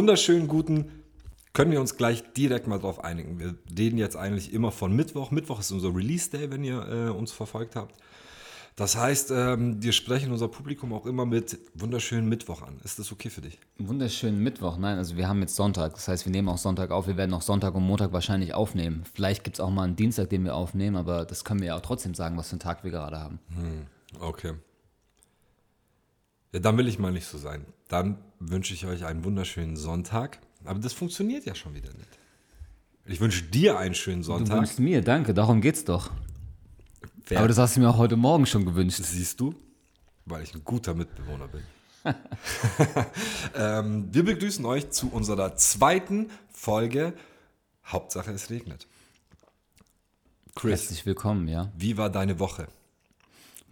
wunderschönen guten, können wir uns gleich direkt mal drauf einigen. Wir reden jetzt eigentlich immer von Mittwoch. Mittwoch ist unser Release-Day, wenn ihr äh, uns verfolgt habt. Das heißt, ähm, wir sprechen unser Publikum auch immer mit wunderschönen Mittwoch an. Ist das okay für dich? Wunderschönen Mittwoch. Nein, also wir haben jetzt Sonntag. Das heißt, wir nehmen auch Sonntag auf. Wir werden auch Sonntag und Montag wahrscheinlich aufnehmen. Vielleicht gibt es auch mal einen Dienstag, den wir aufnehmen, aber das können wir ja auch trotzdem sagen, was für einen Tag wir gerade haben. Hm, okay. Ja, dann will ich mal nicht so sein. Dann wünsche ich euch einen wunderschönen Sonntag. Aber das funktioniert ja schon wieder nicht. Ich wünsche dir einen schönen Sonntag. Du wünschst mir, danke, darum geht's doch. Wer? Aber das hast du mir auch heute Morgen schon gewünscht. Siehst du? Weil ich ein guter Mitbewohner bin. ähm, wir begrüßen euch zu unserer zweiten Folge. Hauptsache es regnet. Chris. Herzlich willkommen, ja. Wie war deine Woche?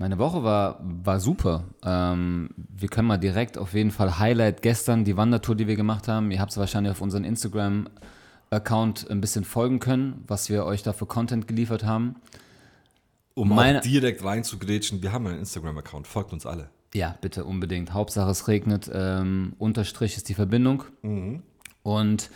Meine Woche war, war super. Ähm, wir können mal direkt auf jeden Fall Highlight gestern, die Wandertour, die wir gemacht haben. Ihr habt es wahrscheinlich auf unseren Instagram-Account ein bisschen folgen können, was wir euch da für Content geliefert haben. Um Meine, auch direkt reinzugrätschen, wir haben einen Instagram-Account, folgt uns alle. Ja, bitte unbedingt. Hauptsache es regnet, ähm, Unterstrich ist die Verbindung. Mhm. Und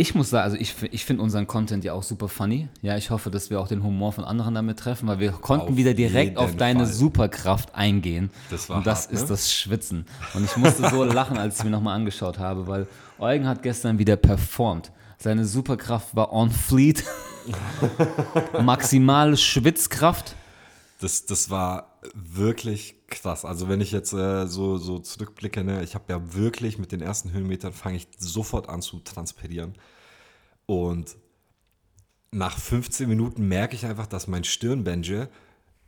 ich muss sagen, also ich, ich finde unseren Content ja auch super funny. Ja, ich hoffe, dass wir auch den Humor von anderen damit treffen, weil wir konnten auf wieder direkt auf deine Fall. Superkraft eingehen. Das war Und das hart, ist ne? das Schwitzen. Und ich musste so lachen, als ich mir nochmal angeschaut habe, weil Eugen hat gestern wieder performt. Seine Superkraft war on fleet. Maximale Schwitzkraft. Das, das war wirklich krass. Also wenn ich jetzt äh, so, so zurückblicke, ne, ich habe ja wirklich mit den ersten Höhenmetern fange ich sofort an zu transpirieren. Und nach 15 Minuten merke ich einfach, dass mein Stirnbändchen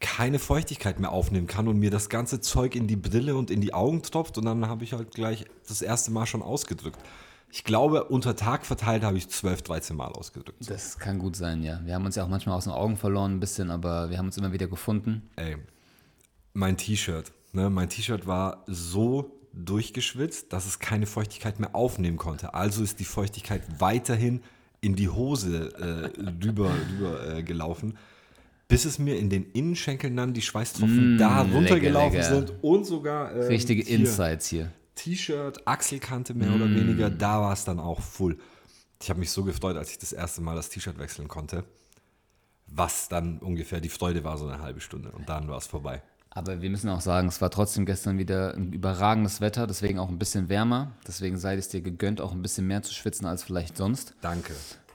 keine Feuchtigkeit mehr aufnehmen kann und mir das ganze Zeug in die Brille und in die Augen tropft und dann habe ich halt gleich das erste Mal schon ausgedrückt. Ich glaube, unter Tag verteilt habe ich 12, 13 Mal ausgedrückt. Das kann gut sein, ja. Wir haben uns ja auch manchmal aus den Augen verloren ein bisschen, aber wir haben uns immer wieder gefunden. Ey, mein T-Shirt. Ne? Mein T-Shirt war so durchgeschwitzt, dass es keine Feuchtigkeit mehr aufnehmen konnte. Also ist die Feuchtigkeit weiterhin in die Hose äh, rüber, rüber äh, gelaufen, bis es mir in den Innenschenkeln dann die Schweißtropfen mm, da runtergelaufen lecker, lecker. sind und sogar. Ähm, Richtige hier, Insights hier. T-Shirt, Achselkante mehr mm. oder weniger, da war es dann auch full. Ich habe mich so gefreut, als ich das erste Mal das T-Shirt wechseln konnte. Was dann ungefähr die Freude war, so eine halbe Stunde. Und dann war es vorbei. Aber wir müssen auch sagen, es war trotzdem gestern wieder ein überragendes Wetter, deswegen auch ein bisschen wärmer. Deswegen sei es dir gegönnt, auch ein bisschen mehr zu schwitzen als vielleicht sonst. Danke.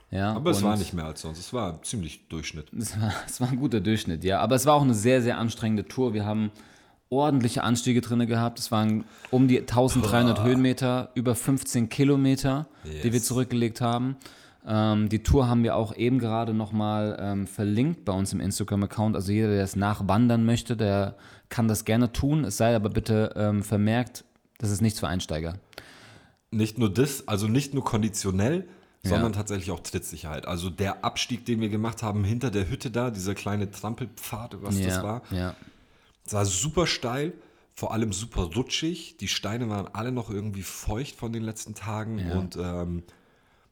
Ja, aber es war nicht mehr als sonst. Es war ziemlich Durchschnitt. Es war, es war ein guter Durchschnitt, ja. Aber es war auch eine sehr, sehr anstrengende Tour. Wir haben ordentliche Anstiege drin gehabt. Es waren um die 1300 Boah. Höhenmeter, über 15 Kilometer, yes. die wir zurückgelegt haben. Ähm, die Tour haben wir auch eben gerade nochmal ähm, verlinkt bei uns im Instagram-Account. Also jeder, der es nachwandern möchte, der kann das gerne tun. Es sei aber bitte ähm, vermerkt, das ist nichts für Einsteiger. Nicht nur das, also nicht nur konditionell, sondern ja. tatsächlich auch Trittsicherheit. Also der Abstieg, den wir gemacht haben hinter der Hütte da, dieser kleine Trampelpfad, was ja, das war, ja. das war super steil, vor allem super rutschig. Die Steine waren alle noch irgendwie feucht von den letzten Tagen und ähm,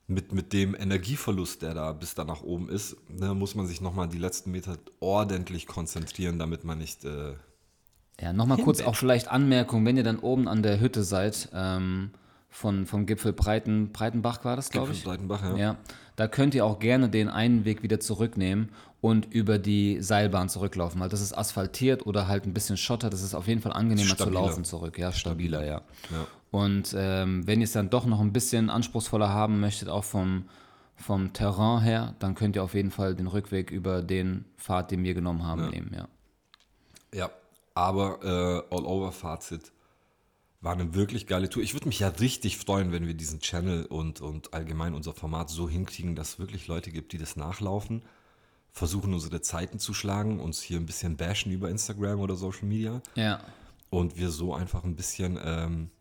mit, mit dem Energieverlust, der da bis da nach oben ist, ne, muss man sich nochmal die letzten Meter ordentlich konzentrieren, damit man nicht. Äh, ja, nochmal kurz auch vielleicht Anmerkung, wenn ihr dann oben an der Hütte seid, ähm, von, vom Gipfel Breiten, Breitenbach war das, glaube ich. Breitenbach, ja. ja. Da könnt ihr auch gerne den einen Weg wieder zurücknehmen und über die Seilbahn zurücklaufen, weil das ist asphaltiert oder halt ein bisschen Schotter. Das ist auf jeden Fall angenehmer stabiler. zu laufen zurück. Ja, stabiler, ja. ja. Und ähm, wenn ihr es dann doch noch ein bisschen anspruchsvoller haben möchtet, auch vom, vom Terrain her, dann könnt ihr auf jeden Fall den Rückweg über den Pfad, den wir genommen haben, ja. nehmen, ja. Ja, aber äh, All-Over-Fazit war eine wirklich geile Tour. Ich würde mich ja richtig freuen, wenn wir diesen Channel und, und allgemein unser Format so hinkriegen, dass es wirklich Leute gibt, die das nachlaufen, versuchen unsere Zeiten zu schlagen, uns hier ein bisschen bashen über Instagram oder Social Media. Ja. Und wir so einfach ein bisschen ähm,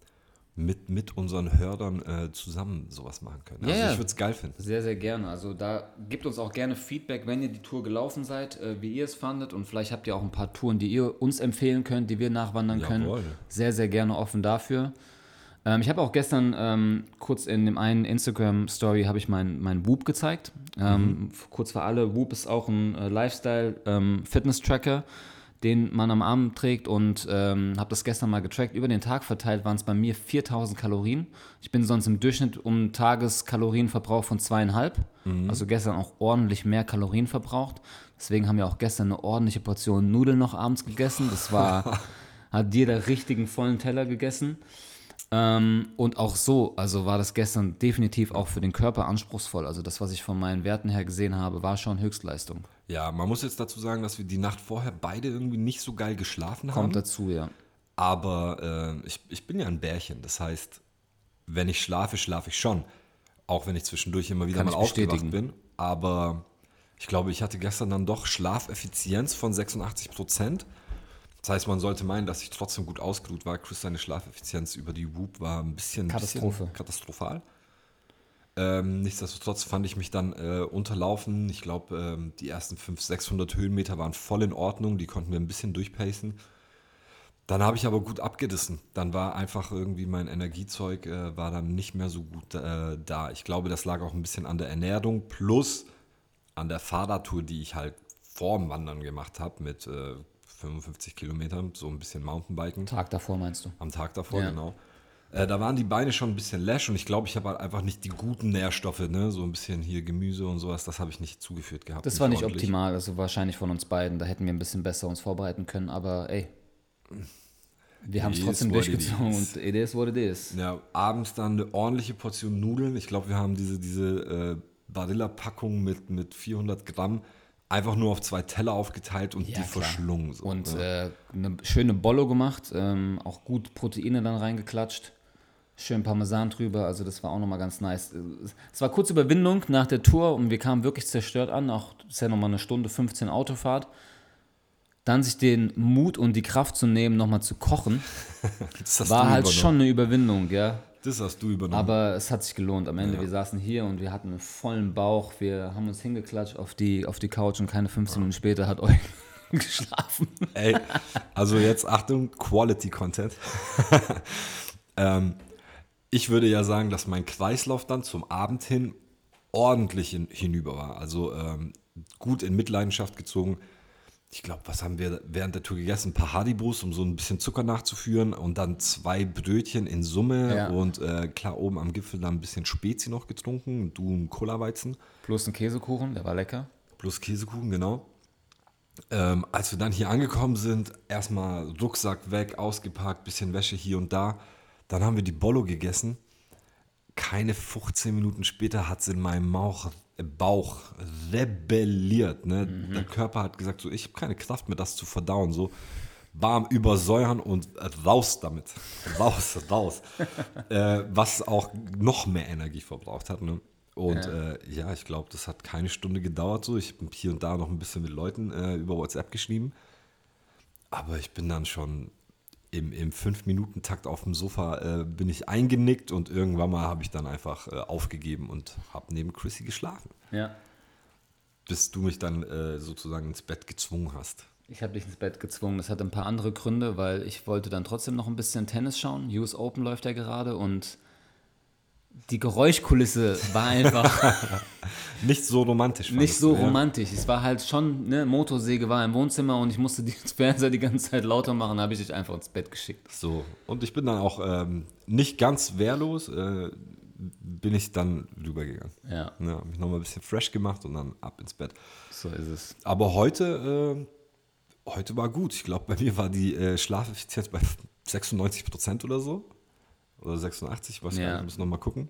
mit, mit unseren Hörern äh, zusammen sowas machen können. Also ja, ich würde es geil finden. Sehr, sehr gerne. Also da gibt uns auch gerne Feedback, wenn ihr die Tour gelaufen seid, äh, wie ihr es fandet. Und vielleicht habt ihr auch ein paar Touren, die ihr uns empfehlen könnt, die wir nachwandern Jawohl. können. Sehr, sehr gerne offen dafür. Ähm, ich habe auch gestern ähm, kurz in dem einen Instagram-Story habe ich meinen mein Whoop gezeigt. Ähm, mhm. Kurz für alle, Whoop ist auch ein äh, Lifestyle-Fitness-Tracker. Den man am Arm trägt und ähm, habe das gestern mal getrackt. Über den Tag verteilt waren es bei mir 4000 Kalorien. Ich bin sonst im Durchschnitt um Tageskalorienverbrauch von zweieinhalb. Mhm. Also gestern auch ordentlich mehr Kalorien verbraucht. Deswegen haben wir auch gestern eine ordentliche Portion Nudeln noch abends gegessen. Das war, hat jeder richtigen vollen Teller gegessen. Ähm, und auch so, also war das gestern definitiv auch für den Körper anspruchsvoll. Also das, was ich von meinen Werten her gesehen habe, war schon Höchstleistung. Ja, man muss jetzt dazu sagen, dass wir die Nacht vorher beide irgendwie nicht so geil geschlafen haben. Kommt dazu, ja. Aber äh, ich, ich bin ja ein Bärchen. Das heißt, wenn ich schlafe, schlafe ich schon. Auch wenn ich zwischendurch immer wieder Kann mal aufgewacht bin. Aber ich glaube, ich hatte gestern dann doch Schlafeffizienz von 86 Prozent. Das heißt, man sollte meinen, dass ich trotzdem gut ausgeruht war. Chris, seine Schlafeffizienz über die Whoop war ein bisschen, Katastrophe. Bisschen katastrophal. Ähm, nichtsdestotrotz fand ich mich dann äh, unterlaufen. Ich glaube, ähm, die ersten 500, 600 Höhenmeter waren voll in Ordnung. Die konnten wir ein bisschen durchpacen. Dann habe ich aber gut abgerissen. Dann war einfach irgendwie mein Energiezeug äh, war dann nicht mehr so gut äh, da. Ich glaube, das lag auch ein bisschen an der Ernährung plus an der Fahrradtour, die ich halt vorm Wandern gemacht habe mit äh, 55 Kilometern, so ein bisschen Mountainbiken. Tag davor meinst du? Am Tag davor, ja. genau. Äh, da waren die Beine schon ein bisschen lash und ich glaube, ich habe halt einfach nicht die guten Nährstoffe, ne? so ein bisschen hier Gemüse und sowas, das habe ich nicht zugeführt gehabt. Das war nicht ordentlich. optimal, also wahrscheinlich von uns beiden, da hätten wir ein bisschen besser uns vorbereiten können, aber ey, wir haben es trotzdem durchgezogen und it is what it is. Ja, abends dann eine ordentliche Portion Nudeln, ich glaube, wir haben diese, diese äh, Barilla-Packung mit, mit 400 Gramm einfach nur auf zwei Teller aufgeteilt und ja, die klar. verschlungen. So, und ja. äh, eine schöne Bollo gemacht, ähm, auch gut Proteine dann reingeklatscht. Schön Parmesan drüber, also das war auch nochmal ganz nice. Es war kurze Überwindung nach der Tour und wir kamen wirklich zerstört an, auch ist ja nochmal eine Stunde 15 Autofahrt. Dann sich den Mut und die Kraft zu nehmen, nochmal zu kochen, war halt schon eine Überwindung, ja. Das hast du übernommen. Aber es hat sich gelohnt. Am Ende, ja. wir saßen hier und wir hatten einen vollen Bauch. Wir haben uns hingeklatscht auf die, auf die Couch und keine 15 Minuten später hat euch geschlafen. Ey, also jetzt Achtung, Quality Content. ähm, ich würde ja sagen, dass mein Kreislauf dann zum Abend hin ordentlich hin, hinüber war. Also ähm, gut in Mitleidenschaft gezogen ich glaube, was haben wir während der Tour gegessen? Ein paar Haribos, um so ein bisschen Zucker nachzuführen und dann zwei Brötchen in Summe ja. und äh, klar oben am Gipfel dann ein bisschen Spezi noch getrunken, du ein Cola-Weizen. Plus ein Käsekuchen, der war lecker. Plus Käsekuchen, genau. Ähm, als wir dann hier angekommen sind, erstmal Rucksack weg, ausgepackt, bisschen Wäsche hier und da. Dann haben wir die Bollo gegessen. Keine 15 Minuten später hat es in meinem Bauch Bauch rebelliert. Ne? Mhm. Der Körper hat gesagt, so, ich habe keine Kraft mehr, das zu verdauen. So warm übersäuern und raus damit. Raus, raus. äh, was auch noch mehr Energie verbraucht hat. Ne? Und ja, äh, ja ich glaube, das hat keine Stunde gedauert. So. Ich habe hier und da noch ein bisschen mit Leuten äh, über WhatsApp geschrieben. Aber ich bin dann schon im, im Fünf-Minuten-Takt auf dem Sofa äh, bin ich eingenickt und irgendwann mal habe ich dann einfach äh, aufgegeben und habe neben Chrissy geschlafen. Ja. Bis du mich dann äh, sozusagen ins Bett gezwungen hast. Ich habe dich ins Bett gezwungen. Das hat ein paar andere Gründe, weil ich wollte dann trotzdem noch ein bisschen Tennis schauen. US Open läuft ja gerade und die Geräuschkulisse war einfach nicht so romantisch. Nicht so ja. romantisch. Es war halt schon, ne, Motorsäge war im Wohnzimmer und ich musste den Fernseher die ganze Zeit lauter machen, habe ich dich einfach ins Bett geschickt. So, und ich bin dann auch ähm, nicht ganz wehrlos, äh, bin ich dann rübergegangen. Ja. ja habe mich nochmal ein bisschen fresh gemacht und dann ab ins Bett. So ist es. Aber heute, äh, heute war gut. Ich glaube, bei mir war die äh, Schlafeffizienz bei 96 Prozent oder so oder 86, was ja. ich muss noch mal gucken.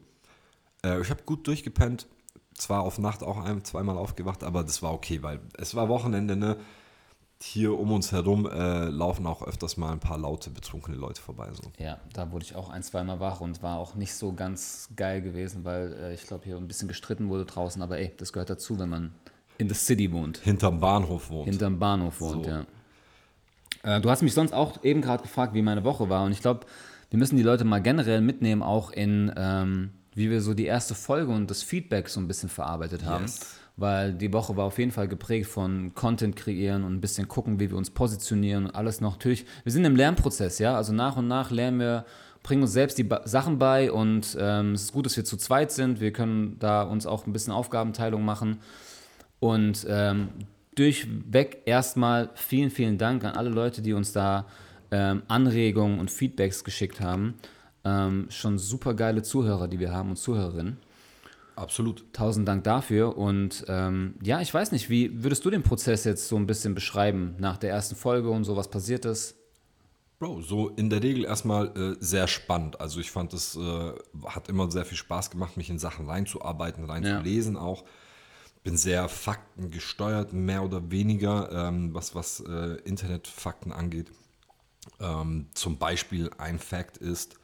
Äh, ich habe gut durchgepennt, zwar auf Nacht auch ein, zweimal aufgewacht, aber das war okay, weil es war Wochenende, ne? Hier um uns herum äh, laufen auch öfters mal ein paar laute, betrunkene Leute vorbei. So. Ja, da wurde ich auch ein, zweimal wach und war auch nicht so ganz geil gewesen, weil äh, ich glaube, hier ein bisschen gestritten wurde draußen, aber ey, das gehört dazu, wenn man in the city wohnt. Hinterm Bahnhof wohnt. Hinterm Bahnhof wohnt, so. ja. Äh, du hast mich sonst auch eben gerade gefragt, wie meine Woche war und ich glaube, wir müssen die Leute mal generell mitnehmen, auch in, ähm, wie wir so die erste Folge und das Feedback so ein bisschen verarbeitet haben. Yes. Weil die Woche war auf jeden Fall geprägt von Content kreieren und ein bisschen gucken, wie wir uns positionieren und alles noch. Natürlich, wir sind im Lernprozess, ja. Also nach und nach lernen wir, bringen uns selbst die ba Sachen bei und ähm, es ist gut, dass wir zu zweit sind. Wir können da uns auch ein bisschen Aufgabenteilung machen. Und ähm, durchweg erstmal vielen, vielen Dank an alle Leute, die uns da ähm, Anregungen und Feedbacks geschickt haben. Ähm, schon super geile Zuhörer, die wir haben und Zuhörerinnen. Absolut. Tausend Dank dafür. Und ähm, ja, ich weiß nicht, wie würdest du den Prozess jetzt so ein bisschen beschreiben nach der ersten Folge und so, was passiert ist? Bro, so in der Regel erstmal äh, sehr spannend. Also ich fand, es äh, hat immer sehr viel Spaß gemacht, mich in Sachen reinzuarbeiten, reinzulesen ja. auch. Bin sehr faktengesteuert, mehr oder weniger, ähm, was, was äh, Internetfakten angeht. Ähm, zum Beispiel ein Fakt ist,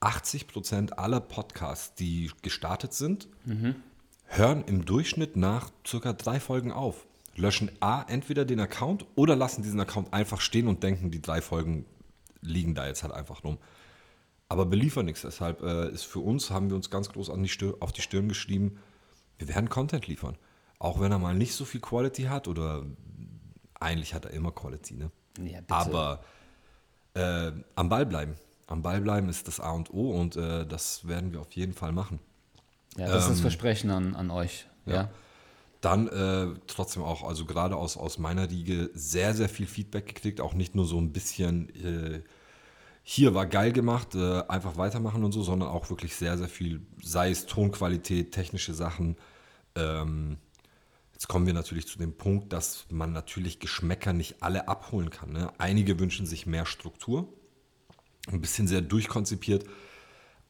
80 Prozent aller Podcasts, die gestartet sind, mhm. hören im Durchschnitt nach circa drei Folgen auf. Löschen A, entweder den Account oder lassen diesen Account einfach stehen und denken, die drei Folgen liegen da jetzt halt einfach rum. Aber beliefern nichts. Deshalb äh, ist für uns, haben wir uns ganz groß die Stirn, auf die Stirn geschrieben, wir werden Content liefern. Auch wenn er mal nicht so viel Quality hat oder eigentlich hat er immer Quality, ne? Ja, Aber äh, am Ball bleiben am Ball bleiben ist das A und O und äh, das werden wir auf jeden Fall machen. Ja, das ähm, ist das ähm, Versprechen an, an euch. Ja. ja. Dann äh, trotzdem auch, also gerade aus, aus meiner Riege, sehr, sehr viel Feedback gekriegt. Auch nicht nur so ein bisschen, äh, hier war geil gemacht, äh, einfach weitermachen und so, sondern auch wirklich sehr, sehr viel, sei es Tonqualität, technische Sachen. Ähm, jetzt kommen wir natürlich zu dem Punkt, dass man natürlich Geschmäcker nicht alle abholen kann. Ne? Einige wünschen sich mehr Struktur ein bisschen sehr durchkonzipiert,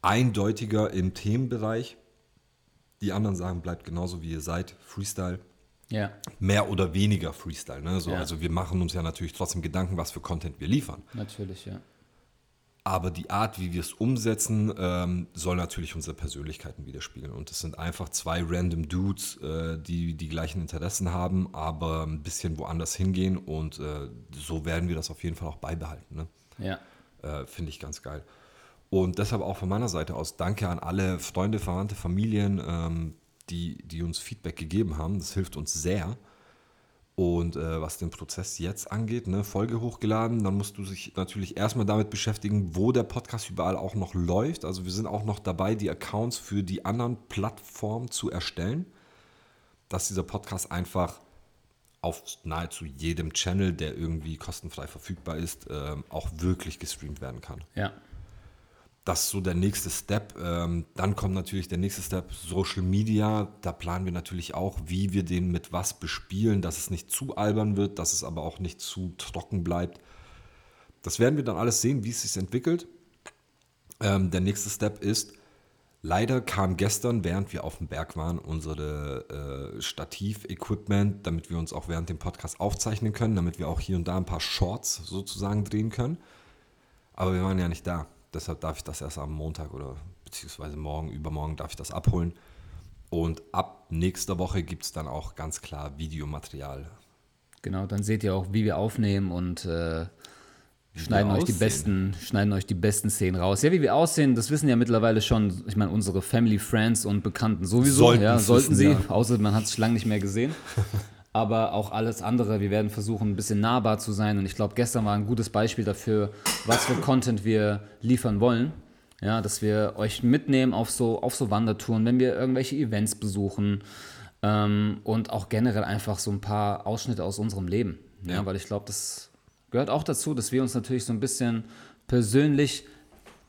eindeutiger im Themenbereich. Die anderen sagen, bleibt genauso wie ihr seid, Freestyle. Ja. Mehr oder weniger Freestyle. Ne? So, ja. Also wir machen uns ja natürlich trotzdem Gedanken, was für Content wir liefern. Natürlich, ja. Aber die Art, wie wir es umsetzen, ähm, soll natürlich unsere Persönlichkeiten widerspiegeln. Und es sind einfach zwei random Dudes, äh, die die gleichen Interessen haben, aber ein bisschen woanders hingehen. Und äh, so werden wir das auf jeden Fall auch beibehalten. Ne? Ja. Äh, Finde ich ganz geil. Und deshalb auch von meiner Seite aus danke an alle Freunde, Verwandte, Familien, ähm, die, die uns Feedback gegeben haben. Das hilft uns sehr. Und äh, was den Prozess jetzt angeht, ne, Folge hochgeladen, dann musst du dich natürlich erstmal damit beschäftigen, wo der Podcast überall auch noch läuft. Also wir sind auch noch dabei, die Accounts für die anderen Plattformen zu erstellen, dass dieser Podcast einfach auf nahezu jedem Channel, der irgendwie kostenfrei verfügbar ist, ähm, auch wirklich gestreamt werden kann. Ja. Das ist so der nächste Step. Ähm, dann kommt natürlich der nächste Step Social Media. Da planen wir natürlich auch, wie wir den mit was bespielen, dass es nicht zu albern wird, dass es aber auch nicht zu trocken bleibt. Das werden wir dann alles sehen, wie es sich entwickelt. Ähm, der nächste Step ist, Leider kam gestern, während wir auf dem Berg waren, unsere äh, Stativ-Equipment, damit wir uns auch während dem Podcast aufzeichnen können, damit wir auch hier und da ein paar Shorts sozusagen drehen können. Aber wir waren ja nicht da. Deshalb darf ich das erst am Montag oder beziehungsweise morgen, übermorgen darf ich das abholen. Und ab nächster Woche gibt es dann auch ganz klar Videomaterial. Genau, dann seht ihr auch, wie wir aufnehmen und äh, schneiden euch, die besten, schneiden euch die besten Szenen raus. Ja, wie wir aussehen, das wissen ja mittlerweile schon, ich meine, unsere Family, Friends und Bekannten sowieso. Sollten, ja, sollten sie, ja. außer man hat sich lange nicht mehr gesehen. Aber auch alles andere, wir werden versuchen, ein bisschen nahbar zu sein. Und ich glaube, gestern war ein gutes Beispiel dafür, was für Content wir liefern wollen. Ja, dass wir euch mitnehmen auf so, auf so Wandertouren, wenn wir irgendwelche Events besuchen ähm, und auch generell einfach so ein paar Ausschnitte aus unserem Leben. Ja, ja. weil ich glaube, das gehört auch dazu, dass wir uns natürlich so ein bisschen persönlich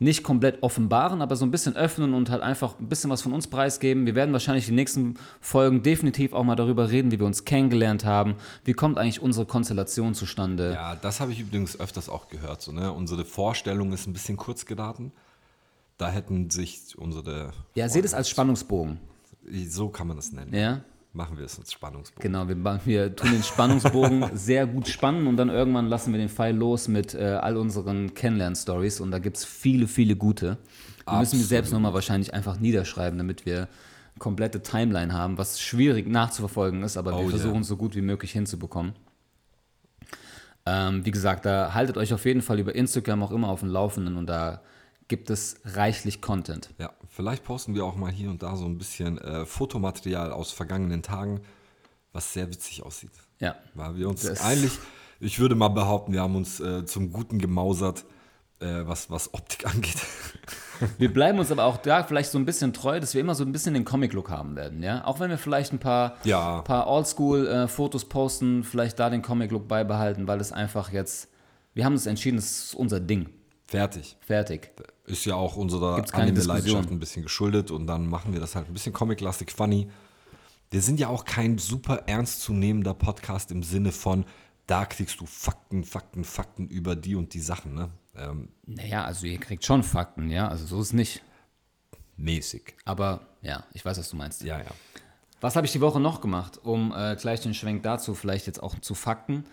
nicht komplett offenbaren, aber so ein bisschen öffnen und halt einfach ein bisschen was von uns preisgeben. Wir werden wahrscheinlich die nächsten Folgen definitiv auch mal darüber reden, wie wir uns kennengelernt haben. Wie kommt eigentlich unsere Konstellation zustande? Ja, das habe ich übrigens öfters auch gehört. So, ne? Unsere Vorstellung ist ein bisschen kurz geraten. Da hätten sich unsere. Ja, seht es als Spannungsbogen. So kann man das nennen. Ja machen wir es als Spannungsbogen. Genau, wir, wir tun den Spannungsbogen sehr gut spannen und dann irgendwann lassen wir den Pfeil los mit äh, all unseren Kennenlern-Stories und da gibt es viele, viele gute. Die müssen wir selbst nochmal wahrscheinlich einfach niederschreiben, damit wir komplette Timeline haben, was schwierig nachzuverfolgen ist, aber oh, wir versuchen es yeah. so gut wie möglich hinzubekommen. Ähm, wie gesagt, da haltet euch auf jeden Fall über Instagram auch immer auf dem Laufenden und da gibt es reichlich Content. Ja, vielleicht posten wir auch mal hier und da so ein bisschen äh, Fotomaterial aus vergangenen Tagen, was sehr witzig aussieht. Ja. Weil wir uns das eigentlich, ich würde mal behaupten, wir haben uns äh, zum Guten gemausert. äh, was, was Optik angeht. Wir bleiben uns aber auch da vielleicht so ein bisschen treu, dass wir immer so ein bisschen den Comic-Look haben werden, ja. Auch wenn wir vielleicht ein paar, Ja. paar Oldschool-Fotos posten, vielleicht da den Comic-Look beibehalten, weil es einfach jetzt, wir haben uns entschieden, das ist unser Ding. Fertig. Fertig. Ist ja auch unserer Anime-Leidenschaft ein bisschen geschuldet und dann machen wir das halt ein bisschen comic-lastig, funny. Wir sind ja auch kein super ernstzunehmender Podcast im Sinne von, da kriegst du Fakten, Fakten, Fakten über die und die Sachen, ne? Ähm, Naja, also ihr kriegt schon Fakten, ja, also so ist es nicht. mäßig. Aber ja, ich weiß, was du meinst. Ja, ja. Was habe ich die Woche noch gemacht, um äh, gleich den Schwenk dazu vielleicht jetzt auch zu Fakten?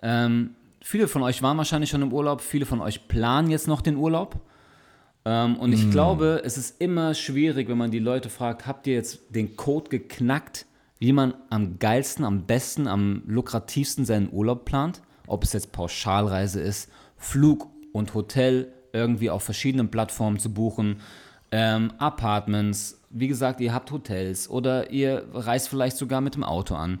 Ähm, viele von euch waren wahrscheinlich schon im Urlaub, viele von euch planen jetzt noch den Urlaub. Ähm, und ich glaube, es ist immer schwierig, wenn man die Leute fragt, habt ihr jetzt den Code geknackt, wie man am geilsten, am besten, am lukrativsten seinen Urlaub plant? Ob es jetzt Pauschalreise ist, Flug und Hotel irgendwie auf verschiedenen Plattformen zu buchen, ähm, Apartments, wie gesagt, ihr habt Hotels oder ihr reist vielleicht sogar mit dem Auto an.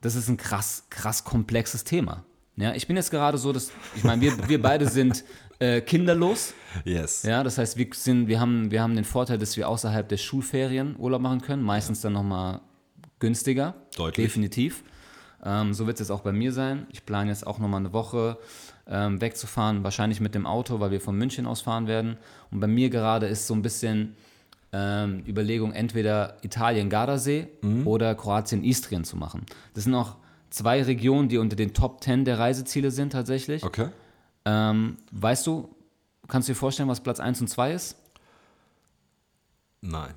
Das ist ein krass, krass komplexes Thema. Ja, ich bin jetzt gerade so, dass, ich meine, wir, wir beide sind äh, kinderlos. Yes. Ja, das heißt, wir, sind, wir, haben, wir haben den Vorteil, dass wir außerhalb der Schulferien Urlaub machen können. Meistens dann nochmal günstiger. Deutlich. Definitiv. Ähm, so wird es jetzt auch bei mir sein. Ich plane jetzt auch nochmal eine Woche ähm, wegzufahren, wahrscheinlich mit dem Auto, weil wir von München aus fahren werden. Und bei mir gerade ist so ein bisschen ähm, Überlegung, entweder Italien Gardasee oder Kroatien Istrien zu machen. Das sind auch zwei Regionen, die unter den Top 10 der Reiseziele sind tatsächlich. Okay. Ähm, weißt du, kannst du dir vorstellen, was Platz 1 und 2 ist? Nein.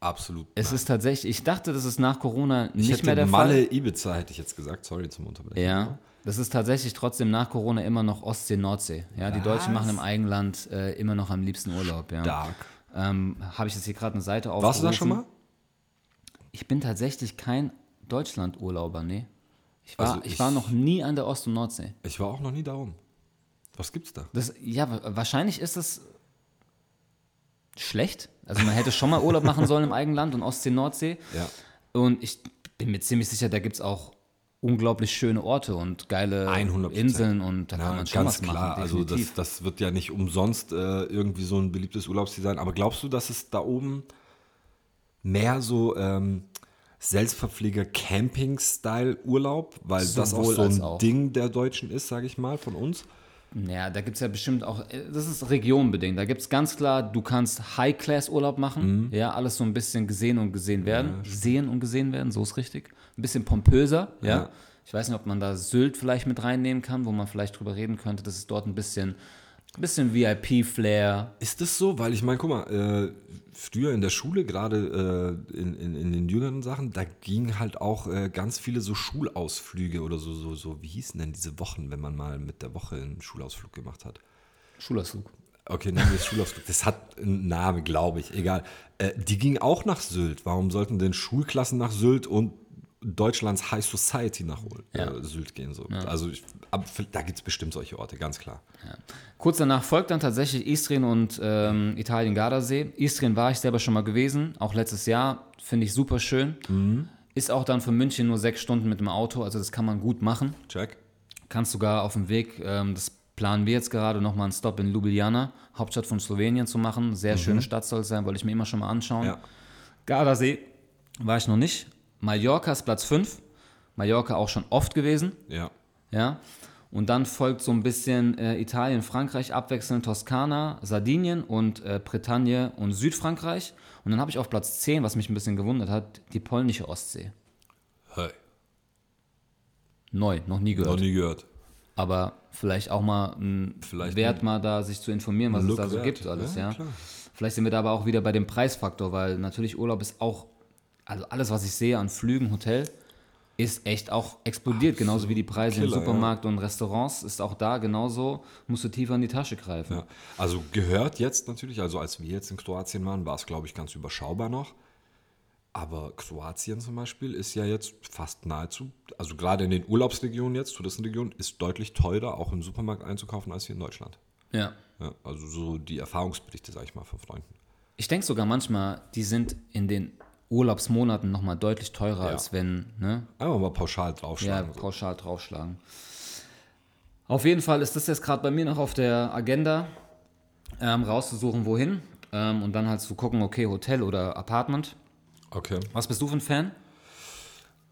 Absolut. Es nein. ist tatsächlich, ich dachte, das ist nach Corona ich nicht mehr der Malle, Fall. Ibiza hätte ich jetzt gesagt. Sorry zum Unterbrechen. Ja, das ist tatsächlich trotzdem nach Corona immer noch Ostsee, Nordsee. Ja, die Deutschen machen im Eigenland äh, immer noch am liebsten Urlaub. Ja. Dark. Ähm, Habe ich jetzt hier gerade eine Seite aufgerufen. Warst du da schon mal? Ich bin tatsächlich kein Deutschland-Urlauber, nee. Ich war, Also ich, ich- war noch nie an der Ost- und Nordsee. Ich war auch noch nie da oben. Was gibt's da? Das, ja, wa- wahrscheinlich ist es schlecht. Also man hätte schon mal Urlaub machen sollen im Eigenland und Ostsee, Nordsee. Ja. Und ich bin mir ziemlich sicher, da gibt es auch unglaublich schöne Orte und geile 100%. Inseln und da kann Ja, man schon ganz was klar. machen. Also das, definitiv. das wird ja nicht umsonst äh, irgendwie so ein beliebtes Urlaubsziel sein. Aber glaubst du, dass es da oben mehr so ähm, Selbstverpfleger Camping-Style-Urlaub, weil das auch so ein auch. Ding der Deutschen ist, sage ich mal, von uns? Ja, da gibt es ja bestimmt auch, äh, das ist regionbedingt. Da gibt es ganz klar, du kannst High-Class-Urlaub machen. Mhm. Ja, alles so ein bisschen gesehen und gesehen werden. Sehen und gesehen werden, so ist richtig. Ein bisschen pompöser, ja. Ja. Ich weiß nicht, ob man da Sylt vielleicht mit reinnehmen kann, wo man vielleicht drüber reden könnte, dass es dort ein bisschen, bisschen VIP-Flair. Ist das so? Weil ich meine, guck mal, äh, früher in der Schule, gerade äh, in, in, in den jüngeren Sachen, da gingen halt auch äh, ganz viele so Schulausflüge oder so, so, so, wie hießen denn diese Wochen, wenn man mal mit der Woche einen Schulausflug gemacht hat? Schulausflug. Okay, nennen wir es Schulausflug. Das hat einen Namen, glaube ich. Egal. Äh, die gingen auch nach Sylt. Warum sollten denn Schulklassen nach Sylt und Deutschlands High Society nach Ja. äh, Sylt gehen? So. Also ich, ab, da gibt es bestimmt solche Orte, ganz klar. Kurz danach folgt dann tatsächlich Istrien und ähm, Italien-Gardasee. Istrien war ich selber schon mal gewesen, auch letztes Jahr. Finde ich super schön. Ist auch dann von München nur sechs Stunden mit dem Auto, also das kann man gut machen. Check. Kannst sogar auf dem Weg, ähm, das planen wir jetzt gerade, nochmal einen Stop in Ljubljana, Hauptstadt von Slowenien zu machen. Sehr schöne Stadt soll es sein, wollte ich mir immer schon mal anschauen. Ja. Gardasee war ich noch nicht. Mallorca ist Platz 5. Mallorca auch schon oft gewesen. Ja. Ja. Und dann folgt so ein bisschen äh, Italien, Frankreich, abwechselnd Toskana, Sardinien und äh, Bretagne und Südfrankreich. Und dann habe ich auf Platz 10, was mich ein bisschen gewundert hat, die polnische Ostsee. Hey. Neu, noch nie Noch gehört. nie gehört. Aber vielleicht auch mal ein Vielleicht Wert mal da, sich zu informieren, was es da so wert. gibt, alles, Ja, ja. Vielleicht sind wir da aber auch wieder bei dem Preisfaktor, weil natürlich Urlaub ist auch, also alles, was ich sehe an Flügen, Hotel, ist echt auch explodiert, genauso wie die Preise im Killer, Supermarkt und Restaurants, ist auch da genauso, musst du tiefer in die Tasche greifen. Ja. Also gehört jetzt natürlich, also als wir jetzt in Kroatien waren, war es, glaube ich, ganz überschaubar noch. Aber Kroatien zum Beispiel ist ja jetzt fast nahezu, also gerade in den Urlaubsregionen jetzt, Touristenregionen, ist deutlich teurer, auch im Supermarkt einzukaufen, als hier in Deutschland. Ja. Ja, also so die Erfahrungsberichte, sage ich mal, von Freunden. Ich denke sogar manchmal, die sind in den Urlaubsmonaten nochmal deutlich teurer, Ja. als wenn, ne? Einfach mal pauschal Ja, draufschlagen. so. pauschal draufschlagen. Auf jeden Fall ist das jetzt gerade bei mir noch auf der Agenda, ähm, rauszusuchen, wohin. Ähm, und dann halt zu gucken, okay, Hotel oder Apartment. Okay. Was bist du für ein Fan?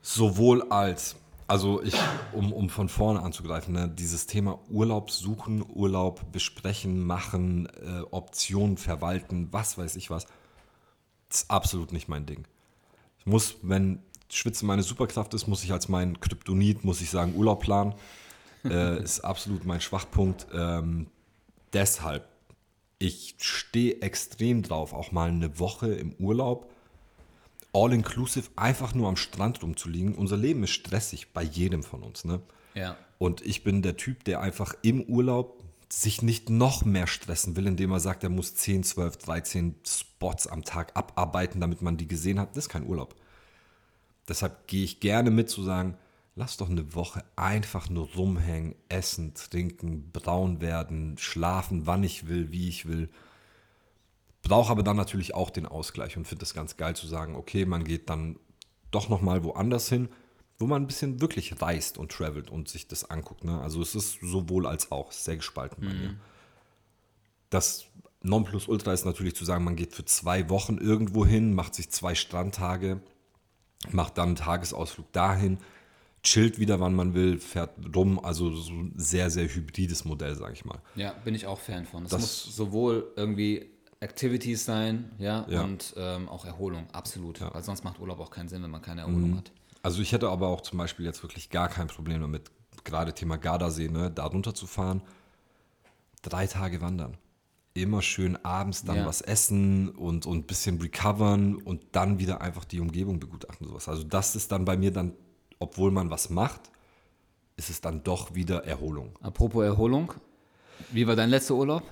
Sowohl als, also ich, um, um von vorne anzugreifen, ne, dieses Thema Urlaub suchen, Urlaub besprechen, machen, äh, Optionen verwalten, was weiß ich was, ist absolut nicht mein Ding. Ich muss, wenn Schwitzen meine Superkraft ist, muss ich als mein Kryptonit, muss ich sagen, Urlaub planen. äh, ist absolut mein Schwachpunkt. Ähm, deshalb, ich stehe extrem drauf, auch mal eine Woche im Urlaub all-inclusive einfach nur am Strand rumzuliegen. Unser Leben ist stressig bei jedem von uns. Ne? Ja. Und ich bin der Typ, der einfach im Urlaub sich nicht noch mehr stressen will, indem er sagt, er muss 10, 12, 13 Spots am Tag abarbeiten, damit man die gesehen hat. Das ist kein Urlaub. Deshalb gehe ich gerne mit zu sagen, lass doch eine Woche einfach nur rumhängen, essen, trinken, braun werden, schlafen, wann ich will, wie ich will. Brauche aber dann natürlich auch den Ausgleich und finde es ganz geil zu sagen, okay, man geht dann doch nochmal woanders hin, wo man ein bisschen wirklich reist und travelt und sich das anguckt. Ne? Also es ist sowohl als auch sehr gespalten bei mir. Das Nonplusultra ist natürlich zu sagen, man geht für zwei Wochen irgendwo hin, macht sich zwei Strandtage, macht dann einen Tagesausflug dahin, chillt wieder, wann man will, fährt rum. Also so ein sehr, sehr hybrides Modell, sage ich mal. Ja, bin ich auch Fan von. Das, Das- muss sowohl irgendwie Activities sein, ja, Ja. und ähm, auch Erholung, absolut. Ja. Weil sonst macht Urlaub auch keinen Sinn, wenn man keine Erholung hat. Also ich hätte aber auch zum Beispiel jetzt wirklich gar kein Problem damit, gerade Thema Gardasee, ne, da runter zu fahren, drei Tage wandern. Immer schön abends dann Ja. was essen und, und ein bisschen recovern und dann wieder einfach die Umgebung begutachten. Sowas. Also das ist dann bei mir dann, obwohl man was macht, ist es dann doch wieder Erholung. Apropos Erholung, wie war dein letzter Urlaub?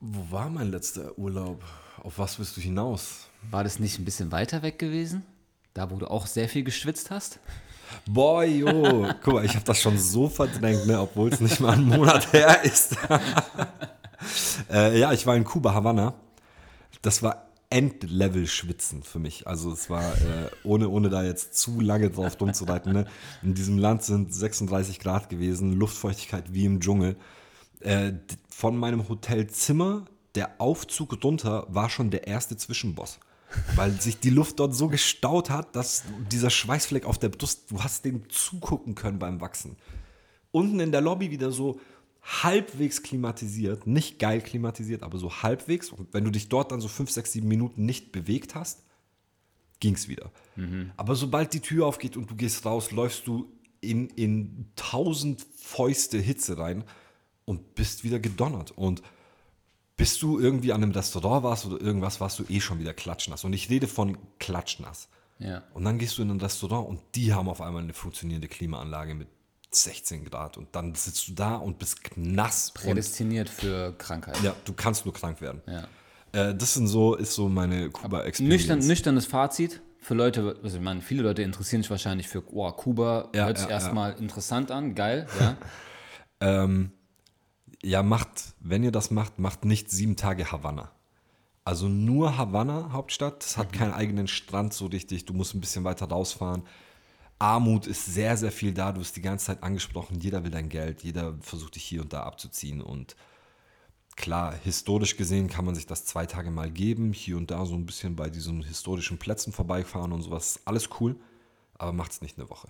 Wo war mein letzter Urlaub? Auf was willst du hinaus? War das nicht ein bisschen weiter weg gewesen? Da, wo du auch sehr viel geschwitzt hast? Boah, jo, guck mal, ich habe das schon so verdrängt, ne, obwohl es nicht mal einen Monat her ist. äh, ja, ich war in Kuba, Havanna. Das war Endlevel-Schwitzen für mich. Also es war, äh, ohne, ohne da jetzt zu lange drauf rumzureiten, ne? in diesem Land sind 36 Grad gewesen, Luftfeuchtigkeit wie im Dschungel. Äh, von meinem Hotelzimmer, der Aufzug runter, war schon der erste Zwischenboss. Weil sich die Luft dort so gestaut hat, dass dieser Schweißfleck auf der Brust, du hast dem zugucken können beim Wachsen. Unten in der Lobby wieder so halbwegs klimatisiert, nicht geil klimatisiert, aber so halbwegs. Und wenn du dich dort dann so 5, 6, 7 Minuten nicht bewegt hast, ging's wieder. Aber sobald die Tür aufgeht und du gehst raus, läufst du in, in tausend Fäuste Hitze rein und bist wieder gedonnert. Und bis du irgendwie an einem Restaurant warst oder irgendwas, warst du eh schon wieder klatschnass. Und ich rede von klatschnass. Ja. Und dann gehst du in ein Restaurant und die haben auf einmal eine funktionierende Klimaanlage mit 16 Grad. Und dann sitzt du da und bist nass. Prädestiniert für Krankheit. ja, du kannst nur krank werden. Ja. Äh, das sind so, ist so meine Kuba-Experience. Nüchtern, nüchternes Fazit für Leute, also ich meine, viele Leute interessieren sich wahrscheinlich für oh, Kuba, Ja, hört sich ja, erstmal interessant an, geil, ja. Ähm, ja, macht, wenn ihr das macht, macht nicht sieben Tage Havanna. Also nur Havanna, Hauptstadt. Es hat keinen eigenen Strand so richtig. Du musst ein bisschen weiter rausfahren. Armut ist sehr, sehr viel da. Du bist die ganze Zeit angesprochen. Jeder will dein Geld. Jeder versucht dich hier und da abzuziehen. Und klar, historisch gesehen kann man sich das zwei Tage mal geben. Hier und da so ein bisschen bei diesen historischen Plätzen vorbeifahren und sowas. Alles cool. Aber macht es nicht eine Woche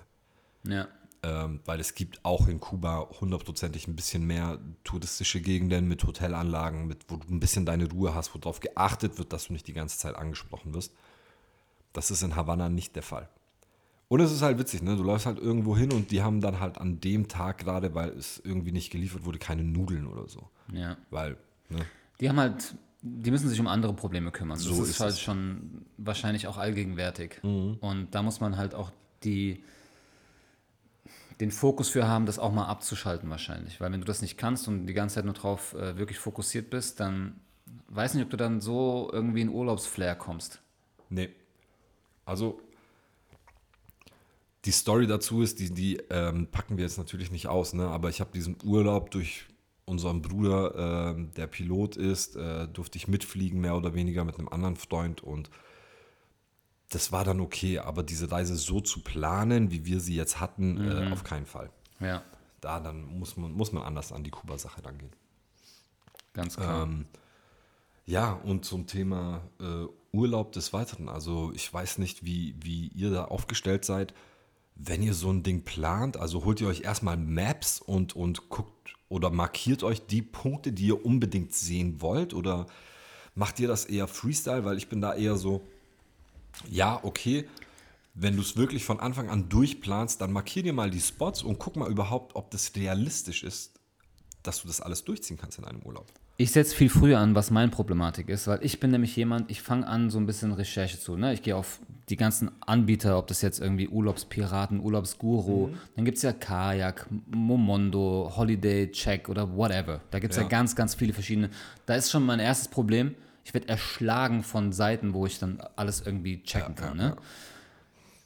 ja. Ähm, weil es gibt auch in Kuba hundertprozentig ein bisschen mehr touristische Gegenden mit Hotelanlagen, mit, wo du ein bisschen deine Ruhe hast, wo darauf geachtet wird, dass du nicht die ganze Zeit angesprochen wirst. Das ist in Havanna nicht der Fall. Und es ist halt witzig, ne? Du läufst halt irgendwo hin und die haben dann halt an dem Tag gerade, weil es irgendwie nicht geliefert wurde, keine Nudeln oder so. ja. Weil, ne? Die haben halt, die müssen sich um andere Probleme kümmern. So das ist, ist halt es. schon wahrscheinlich auch allgegenwärtig. Mhm. Und da muss man halt auch die, den Fokus für haben, das auch mal abzuschalten wahrscheinlich. Weil wenn du das nicht kannst und die ganze Zeit nur drauf äh, wirklich fokussiert bist, dann weiß nicht, ob du dann so irgendwie in Urlaubsflair kommst. Nee. Also, die Story dazu ist, die, die ähm, packen wir jetzt natürlich nicht aus, ne? aber ich habe diesen Urlaub durch unseren Bruder, ähm, der Pilot ist, äh, durfte ich mitfliegen, mehr oder weniger mit einem anderen Freund und das war dann okay, aber diese Reise so zu planen, wie wir sie jetzt hatten, äh, auf keinen Fall. Ja. da dann muss man, muss man anders an die Kuba-Sache rangehen. Ganz klar. Ähm, ja, und zum Thema äh, Urlaub des Weiteren. Also ich weiß nicht, wie, wie ihr da aufgestellt seid. Wenn ihr so ein Ding plant, also holt ihr euch erstmal Maps und, und guckt oder markiert euch die Punkte, die ihr unbedingt sehen wollt oder macht ihr das eher Freestyle? Weil ich bin da eher so, ja, okay, wenn du es wirklich von Anfang an durchplanst, dann markier dir mal die Spots und guck mal überhaupt, ob das realistisch ist, dass du das alles durchziehen kannst in einem Urlaub. Ich setze viel früher an, was meine Problematik ist, weil ich bin nämlich jemand, ich fange an, so ein bisschen Recherche zu. Ne? Ich gehe auf die ganzen Anbieter, ob das jetzt irgendwie Urlaubspiraten, Urlaubsguru, mhm. dann gibt es ja Kajak, Momondo, Holiday Check oder whatever. Da gibt es ja. ja ganz, ganz viele verschiedene. Da ist schon mein erstes Problem. Ich werde erschlagen von Seiten, wo ich dann alles irgendwie checken ja, kann. Ja, ne?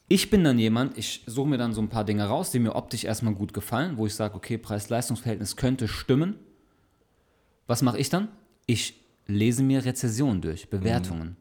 Ich bin dann jemand, ich suche mir dann so ein paar Dinge raus, die mir optisch erstmal gut gefallen, wo ich sage, okay, Preis-Leistungs-Verhältnis könnte stimmen was mache ich dann? Ich lese mir Rezessionen durch, Bewertungen. Mhm.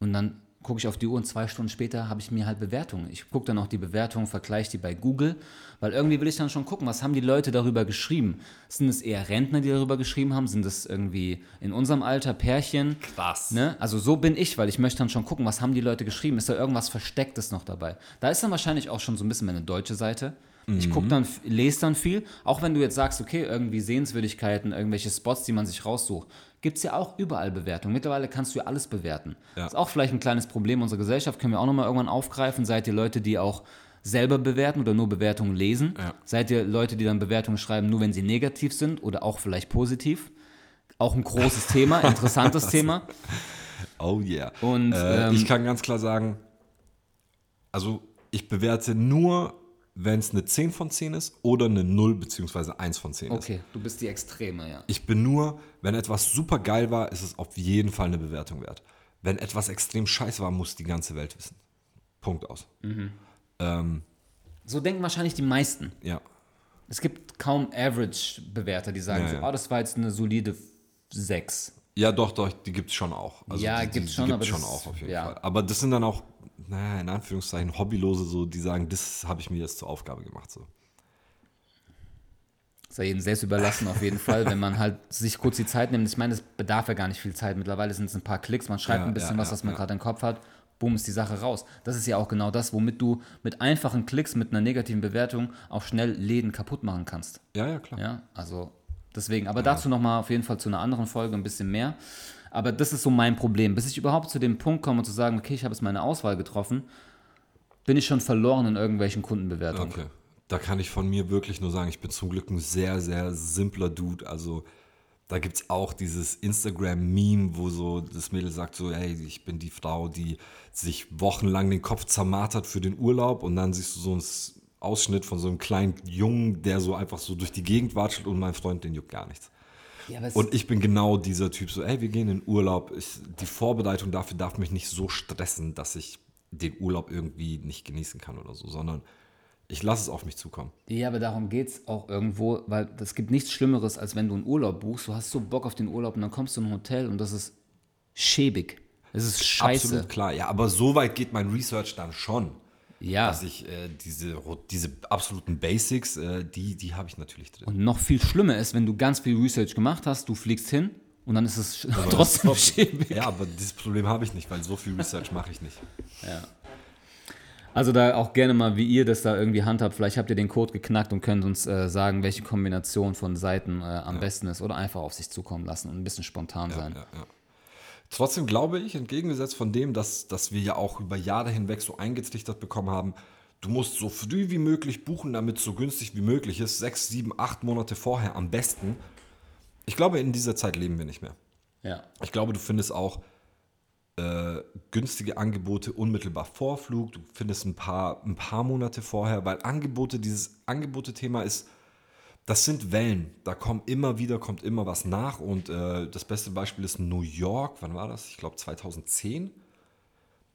Und dann gucke ich auf die Uhr und zwei Stunden später habe ich mir halt Bewertungen. Ich gucke dann auch die Bewertungen, vergleiche die bei Google, weil irgendwie will ich dann schon gucken, was haben die Leute darüber geschrieben? Sind es eher Rentner, die darüber geschrieben haben? Sind es irgendwie in unserem Alter Pärchen? Krass. Ne? Also so bin ich, weil ich möchte dann schon gucken, was haben die Leute geschrieben? Ist da irgendwas Verstecktes noch dabei? Da ist dann wahrscheinlich auch schon so ein bisschen meine deutsche Seite. Ich gucke dann, lese dann viel. Auch wenn du jetzt sagst, okay, irgendwie Sehenswürdigkeiten, irgendwelche Spots, die man sich raussucht, gibt es ja auch überall Bewertungen. Mittlerweile kannst du ja alles bewerten. Ja. Das ist auch vielleicht ein kleines Problem unserer Gesellschaft, können wir auch nochmal irgendwann aufgreifen. Seid ihr Leute, die auch selber bewerten oder nur Bewertungen lesen? Ja. Seid ihr Leute, die dann Bewertungen schreiben, nur wenn sie negativ sind oder auch vielleicht positiv? Auch ein großes Thema, interessantes Thema. Oh yeah. Und, äh, ähm, ich kann ganz klar sagen, also ich bewerte nur wenn es eine 10 von 10 ist oder eine 0 bzw. 1 von 10 ist. Okay, du bist die Extreme, ja. Ich bin nur, wenn etwas super geil war, ist es auf jeden Fall eine Bewertung wert. Wenn etwas extrem scheiße war, muss die ganze Welt wissen. Punkt aus. Mhm. Ähm, so denken wahrscheinlich die meisten. Ja. Es gibt kaum Average-Bewerter, die sagen ja, so, ja. oh, das war jetzt eine solide 6. Ja, doch, doch, die gibt es schon auch. Also ja, gibt es schon, die gibt's schon auch auf jeden ja. Fall. Aber das sind dann auch naja, in Anführungszeichen Hobbylose, so, die sagen, das habe ich mir jetzt zur Aufgabe gemacht. So. Sei jedem selbst überlassen auf jeden Fall, wenn man halt sich kurz die Zeit nimmt. Ich meine, es bedarf ja gar nicht viel Zeit. Mittlerweile sind es ein paar Klicks, man schreibt ja, ein bisschen ja, was, was man ja. gerade im Kopf hat. Boom, ist die Sache raus. Das ist ja auch genau das, womit du mit einfachen Klicks, mit einer negativen Bewertung auch schnell Läden kaputt machen kannst. Ja, ja, klar. Ja, also deswegen. Aber dazu nochmal auf jeden Fall zu einer anderen Folge ein bisschen mehr. Aber das ist so mein Problem. Bis ich überhaupt zu dem Punkt komme, zu sagen, okay, ich habe jetzt meine Auswahl getroffen, bin ich schon verloren in irgendwelchen Kundenbewertungen. Okay. Da kann ich von mir wirklich nur sagen, ich bin zum Glück ein sehr, sehr simpler Dude. Also da gibt es auch dieses Instagram-Meme, wo so das Mädel sagt so, hey, ich bin die Frau, die sich wochenlang den Kopf zermartert für den Urlaub und dann siehst du so einen Ausschnitt von so einem kleinen Jungen, der so einfach so durch die Gegend watschelt und mein Freund, den juckt gar nichts. Ja, und ich bin genau dieser Typ, so, ey, wir gehen in Urlaub. Ich, die Vorbereitung dafür darf mich nicht so stressen, dass ich den Urlaub irgendwie nicht genießen kann oder so, sondern ich lasse es auf mich zukommen. Ja, aber darum geht es auch irgendwo, weil es gibt nichts Schlimmeres, als wenn du einen Urlaub buchst. Du hast so Bock auf den Urlaub und dann kommst du in ein Hotel und das ist schäbig. Es ist scheiße. Absolut klar, ja, aber so weit geht mein Research dann schon. Ja. Dass ich äh, diese, diese absoluten Basics, äh, die, die habe ich natürlich drin. Und noch viel schlimmer ist, wenn du ganz viel Research gemacht hast, du fliegst hin und dann ist es aber trotzdem schäbig. Ja, aber dieses Problem habe ich nicht, weil so viel Research mache ich nicht. Ja. Also da auch gerne mal, wie ihr das da irgendwie handhabt. Vielleicht habt ihr den Code geknackt und könnt uns äh, sagen, welche Kombination von Seiten äh, am ja. besten ist. Oder einfach auf sich zukommen lassen und ein bisschen spontan ja, sein. Ja, ja. Trotzdem glaube ich, entgegengesetzt von dem, dass, dass wir ja auch über Jahre hinweg so eingetrichtert bekommen haben, du musst so früh wie möglich buchen, damit es so günstig wie möglich ist, sechs, sieben, acht Monate vorher am besten. Ich glaube, in dieser Zeit leben wir nicht mehr. Ja. Ich glaube, du findest auch äh, günstige Angebote unmittelbar vor Flug, du findest ein paar, ein paar Monate vorher, weil Angebote, dieses Angebote-Thema ist das sind Wellen. Da kommt immer wieder, kommt immer was nach. Und äh, das beste Beispiel ist New York. Wann war das? Ich glaube 2010.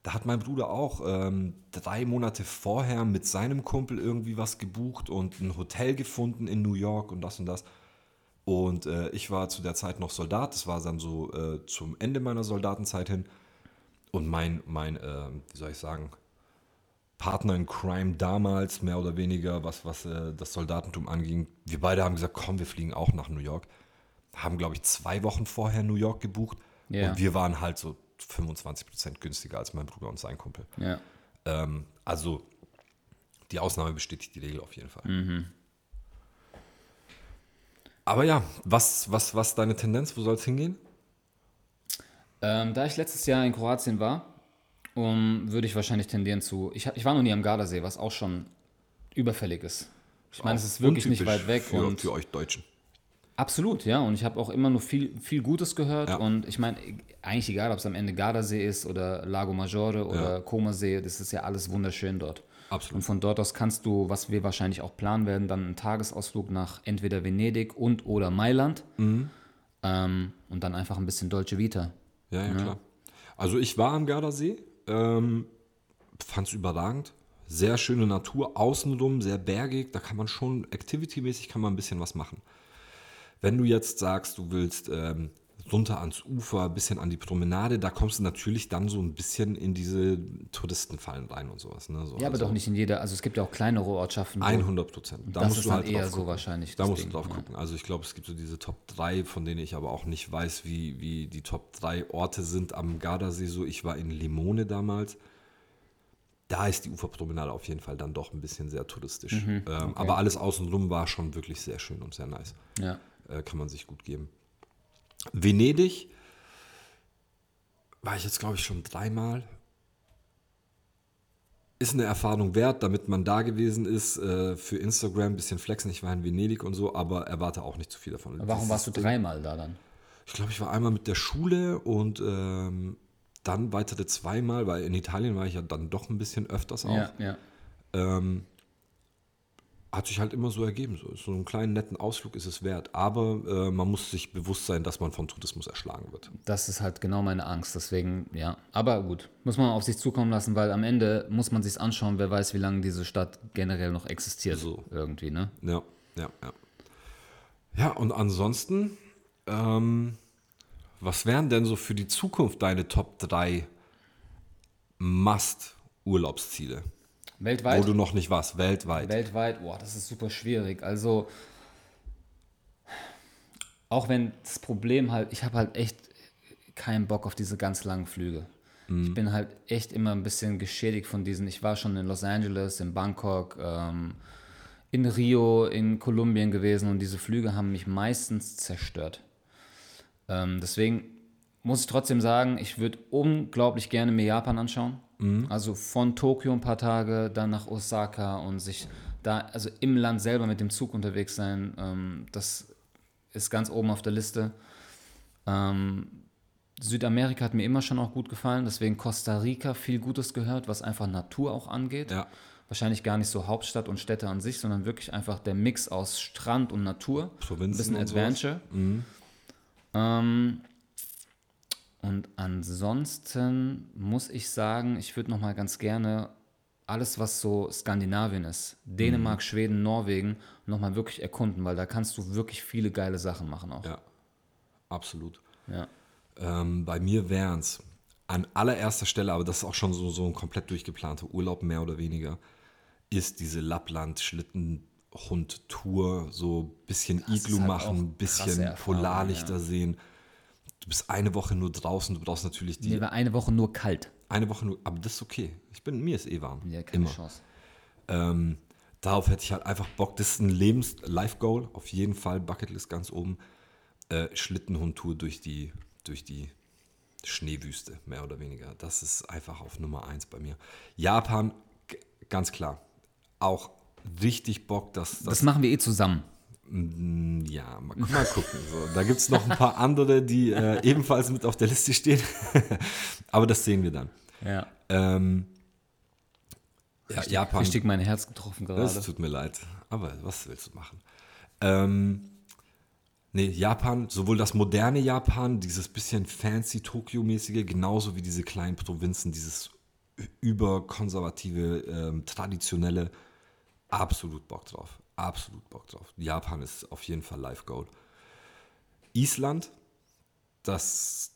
Da hat mein Bruder auch ähm, drei Monate vorher mit seinem Kumpel irgendwie was gebucht und ein Hotel gefunden in New York und das und das. Und äh, ich war zu der Zeit noch Soldat. Das war dann so äh, zum Ende meiner Soldatenzeit hin. Und mein, mein äh, wie soll ich sagen, Partner in Crime damals, mehr oder weniger, was, was äh, das Soldatentum anging. Wir beide haben gesagt, komm, wir fliegen auch nach New York. Haben, glaube ich, zwei Wochen vorher New York gebucht. Ja. Und wir waren halt so 25 Prozent günstiger als mein Bruder und sein Kumpel. Ja. Ähm, also die Ausnahme bestätigt die Regel auf jeden Fall. Mhm. Aber ja, was, was, was deine Tendenz? Wo soll es hingehen? Ähm, da ich letztes Jahr in Kroatien war, um, würde ich wahrscheinlich tendieren zu. Ich, ich war noch nie am Gardasee, was auch schon überfällig ist. Ich meine, es ist wirklich nicht weit weg für, und für euch Deutschen. absolut, ja. Und ich habe auch immer nur viel, viel Gutes gehört. Ja. Und ich meine, eigentlich egal, ob es am Ende Gardasee ist oder Lago Maggiore oder Ja. Comasee, das ist ja alles wunderschön dort. Absolut. Und von dort aus kannst du, was wir wahrscheinlich auch planen werden, dann einen Tagesausflug nach entweder Venedig und oder Mailand. Mhm. Ähm, und dann einfach ein bisschen Dolce Vita. Ja, ja, klar. Also ich war am Gardasee, ähm, fand es überragend. Sehr schöne Natur, außenrum sehr bergig, da kann man schon, activity-mäßig kann man ein bisschen was machen. Wenn du jetzt sagst, du willst ähm, runter ans Ufer, ein bisschen an die Promenade, da kommst du natürlich dann so ein bisschen in diese Touristenfallen rein und sowas. Ne? So, Ja, aber also doch nicht in jeder, also es gibt ja auch kleinere Ortschaften. wo- 100 Prozent. Da das musst ist du halt eher so wahrscheinlich Da musst Ding, du drauf ja. gucken. Also ich glaube, es gibt so diese Top 3, von denen ich aber auch nicht weiß, wie, wie die Top 3 Orte sind am Gardasee so. Ich war in Limone damals. Da ist die Uferpromenade auf jeden Fall dann doch ein bisschen sehr touristisch. Mhm, ähm, Aber alles außenrum war schon wirklich sehr schön und sehr nice. Ja. Äh, kann man sich gut geben. Venedig war ich jetzt, glaube ich, schon dreimal. Ist eine Erfahrung wert, damit man da gewesen ist. Äh, für Instagram ein bisschen flexen. Ich war in Venedig und so, aber erwarte auch nicht zu viel davon. Warum Dieses warst du dreimal da dann? Ich glaube, ich war einmal mit der Schule und ähm, dann weitere zweimal, weil in Italien war ich ja dann doch ein bisschen öfters auch. Ja, ja. Ähm, hat sich halt immer so ergeben. So, so einen kleinen netten Ausflug ist es wert. Aber äh, man muss sich bewusst sein, dass man von Tourismus erschlagen wird. Das ist halt genau meine Angst. Deswegen, ja. Aber gut, muss man auf sich zukommen lassen, weil am Ende muss man sich anschauen, wer weiß, wie lange diese Stadt generell noch existiert. So. Irgendwie, ne? Ja, ja, ja. Ja, und ansonsten, ähm, was wären denn so für die Zukunft deine Top 3 Must-Urlaubsziele? Weltweit? Wo du noch nicht warst, weltweit. Weltweit, boah, das ist super schwierig. Also, auch wenn das Problem halt, ich habe halt echt keinen Bock auf diese ganz langen Flüge. Ich bin halt echt immer ein bisschen geschädigt von diesen. Ich war schon in Los Angeles, in Bangkok, ähm, in Rio, in Kolumbien gewesen und diese Flüge haben mich meistens zerstört. Ähm, deswegen muss ich trotzdem sagen, ich würde unglaublich gerne mir Japan anschauen. Also von Tokio ein paar Tage, dann nach Osaka und sich da, also im Land selber mit dem Zug unterwegs sein. Ähm, das ist ganz oben auf der Liste. Ähm, Südamerika hat mir immer schon auch gut gefallen, deswegen Costa Rica viel Gutes gehört, was einfach Natur auch angeht. Ja. Wahrscheinlich gar nicht so Hauptstadt und Städte an sich, sondern wirklich einfach der Mix aus Strand und Natur. Provinzen Ein bisschen. Adventure. Ähm, und ansonsten muss ich sagen, ich würde noch mal ganz gerne alles, was so Skandinavien ist, Dänemark, Schweden, Norwegen, noch mal wirklich erkunden, weil da kannst du wirklich viele geile Sachen machen auch. Ja, absolut. Ja. Ähm, bei mir wären es an allererster Stelle, aber das ist auch schon so, so ein komplett durchgeplanter Urlaub, mehr oder weniger, ist diese Lappland-Schlittenhund-Tour, so ein bisschen ist Iglu halt machen, ein bisschen Polarlichter ja. sehen. Du bist eine Woche nur draußen, du brauchst natürlich die Mir war eine Woche nur kalt. eine Woche nur, aber das ist okay. Ich bin, mir ist eh warm. Ja, keine Immer. Chance. Ähm, darauf hätte ich halt einfach Bock. Das ist ein Lebens-Life-Goal, auf jeden Fall. Bucketlist ganz oben. Äh, Schlittenhundtour durch die, durch die Schneewüste, mehr oder weniger. Das ist einfach auf Nummer eins bei mir. Japan, ganz klar. Auch richtig Bock, dass Das machen wir eh zusammen. Mm, Ja, mal, mal gucken. So, da gibt es noch ein paar andere, die äh, ebenfalls mit auf der Liste stehen. Aber das sehen wir dann. Ja. Ähm, ja, Japan. Richtig mein Herz getroffen Das gerade. tut mir leid. Aber was willst du machen? Ähm, nee, Japan, sowohl das moderne Japan, dieses bisschen fancy Tokio-mäßige, genauso wie diese kleinen Provinzen, dieses überkonservative, ähm, traditionelle, absolut Bock drauf. Absolut Bock drauf. Japan ist auf jeden Fall Live Goal. Island, das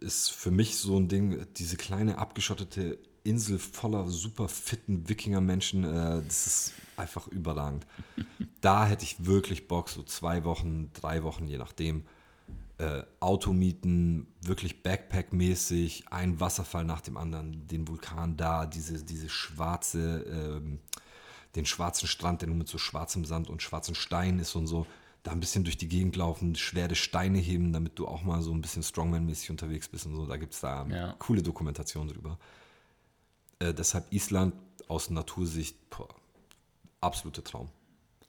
ist für mich so ein Ding, diese kleine abgeschottete Insel voller super fitten Wikinger-Menschen, äh, das ist einfach überragend. da hätte ich wirklich Bock, so zwei Wochen, drei Wochen, je nachdem, äh, Auto mieten, wirklich Backpack-mäßig, ein Wasserfall nach dem anderen, den Vulkan da, diese, diese schwarze, ähm, den schwarzen Strand, der nur mit so schwarzem Sand und schwarzen Steinen ist und so da ein bisschen durch die Gegend laufen, schwere Steine heben, damit du auch mal so ein bisschen Strongman-mäßig unterwegs bist und so. Da gibt es da ja. coole Dokumentationen drüber. Äh, deshalb Island aus Natursicht, boah, absoluter Traum.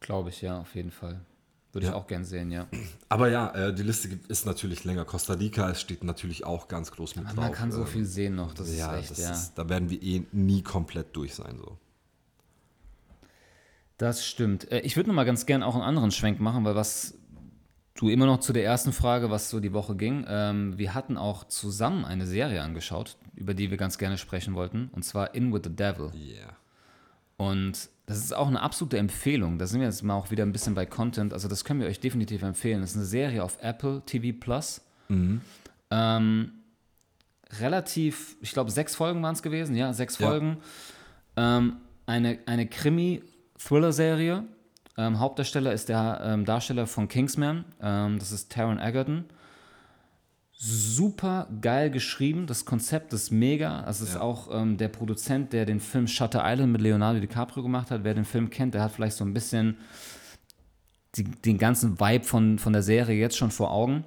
Glaube ich, ja, auf jeden Fall. Würde ja. ich auch gern sehen, ja. Aber ja, äh, die Liste ist natürlich länger. Costa Rica es steht natürlich auch ganz groß mit Aber drauf. Man kann so ähm, viel sehen noch, das ja, ist echt, das ja. Ist, da werden wir eh nie komplett durch sein, so. Das stimmt. Äh, ich würde noch mal ganz gern auch einen anderen Schwenk machen, weil was du immer noch zu der ersten Frage, was so die Woche ging. Ähm, wir hatten auch zusammen eine Serie angeschaut, über die wir ganz gerne sprechen wollten, und zwar In with the Devil. Yeah. Und das ist auch eine absolute Empfehlung. Da sind wir jetzt mal auch wieder ein bisschen bei Content. Also das können wir euch definitiv empfehlen. Das ist eine Serie auf Apple TV Plus. Mhm. Ähm, relativ, ich glaube, sechs Folgen waren es gewesen. Ja, sechs ja. Folgen. Ähm, eine, eine Krimi- Thriller-Serie. Ähm, Hauptdarsteller ist der ähm, Darsteller von Kingsman. Ähm, das ist Taron Egerton. Super geil geschrieben. Das Konzept ist mega. Das ist ja. auch ähm, der Produzent, der den Film Shutter Island mit Leonardo DiCaprio gemacht hat. Wer den Film kennt, der hat vielleicht so ein bisschen die, den ganzen Vibe von, von der Serie jetzt schon vor Augen.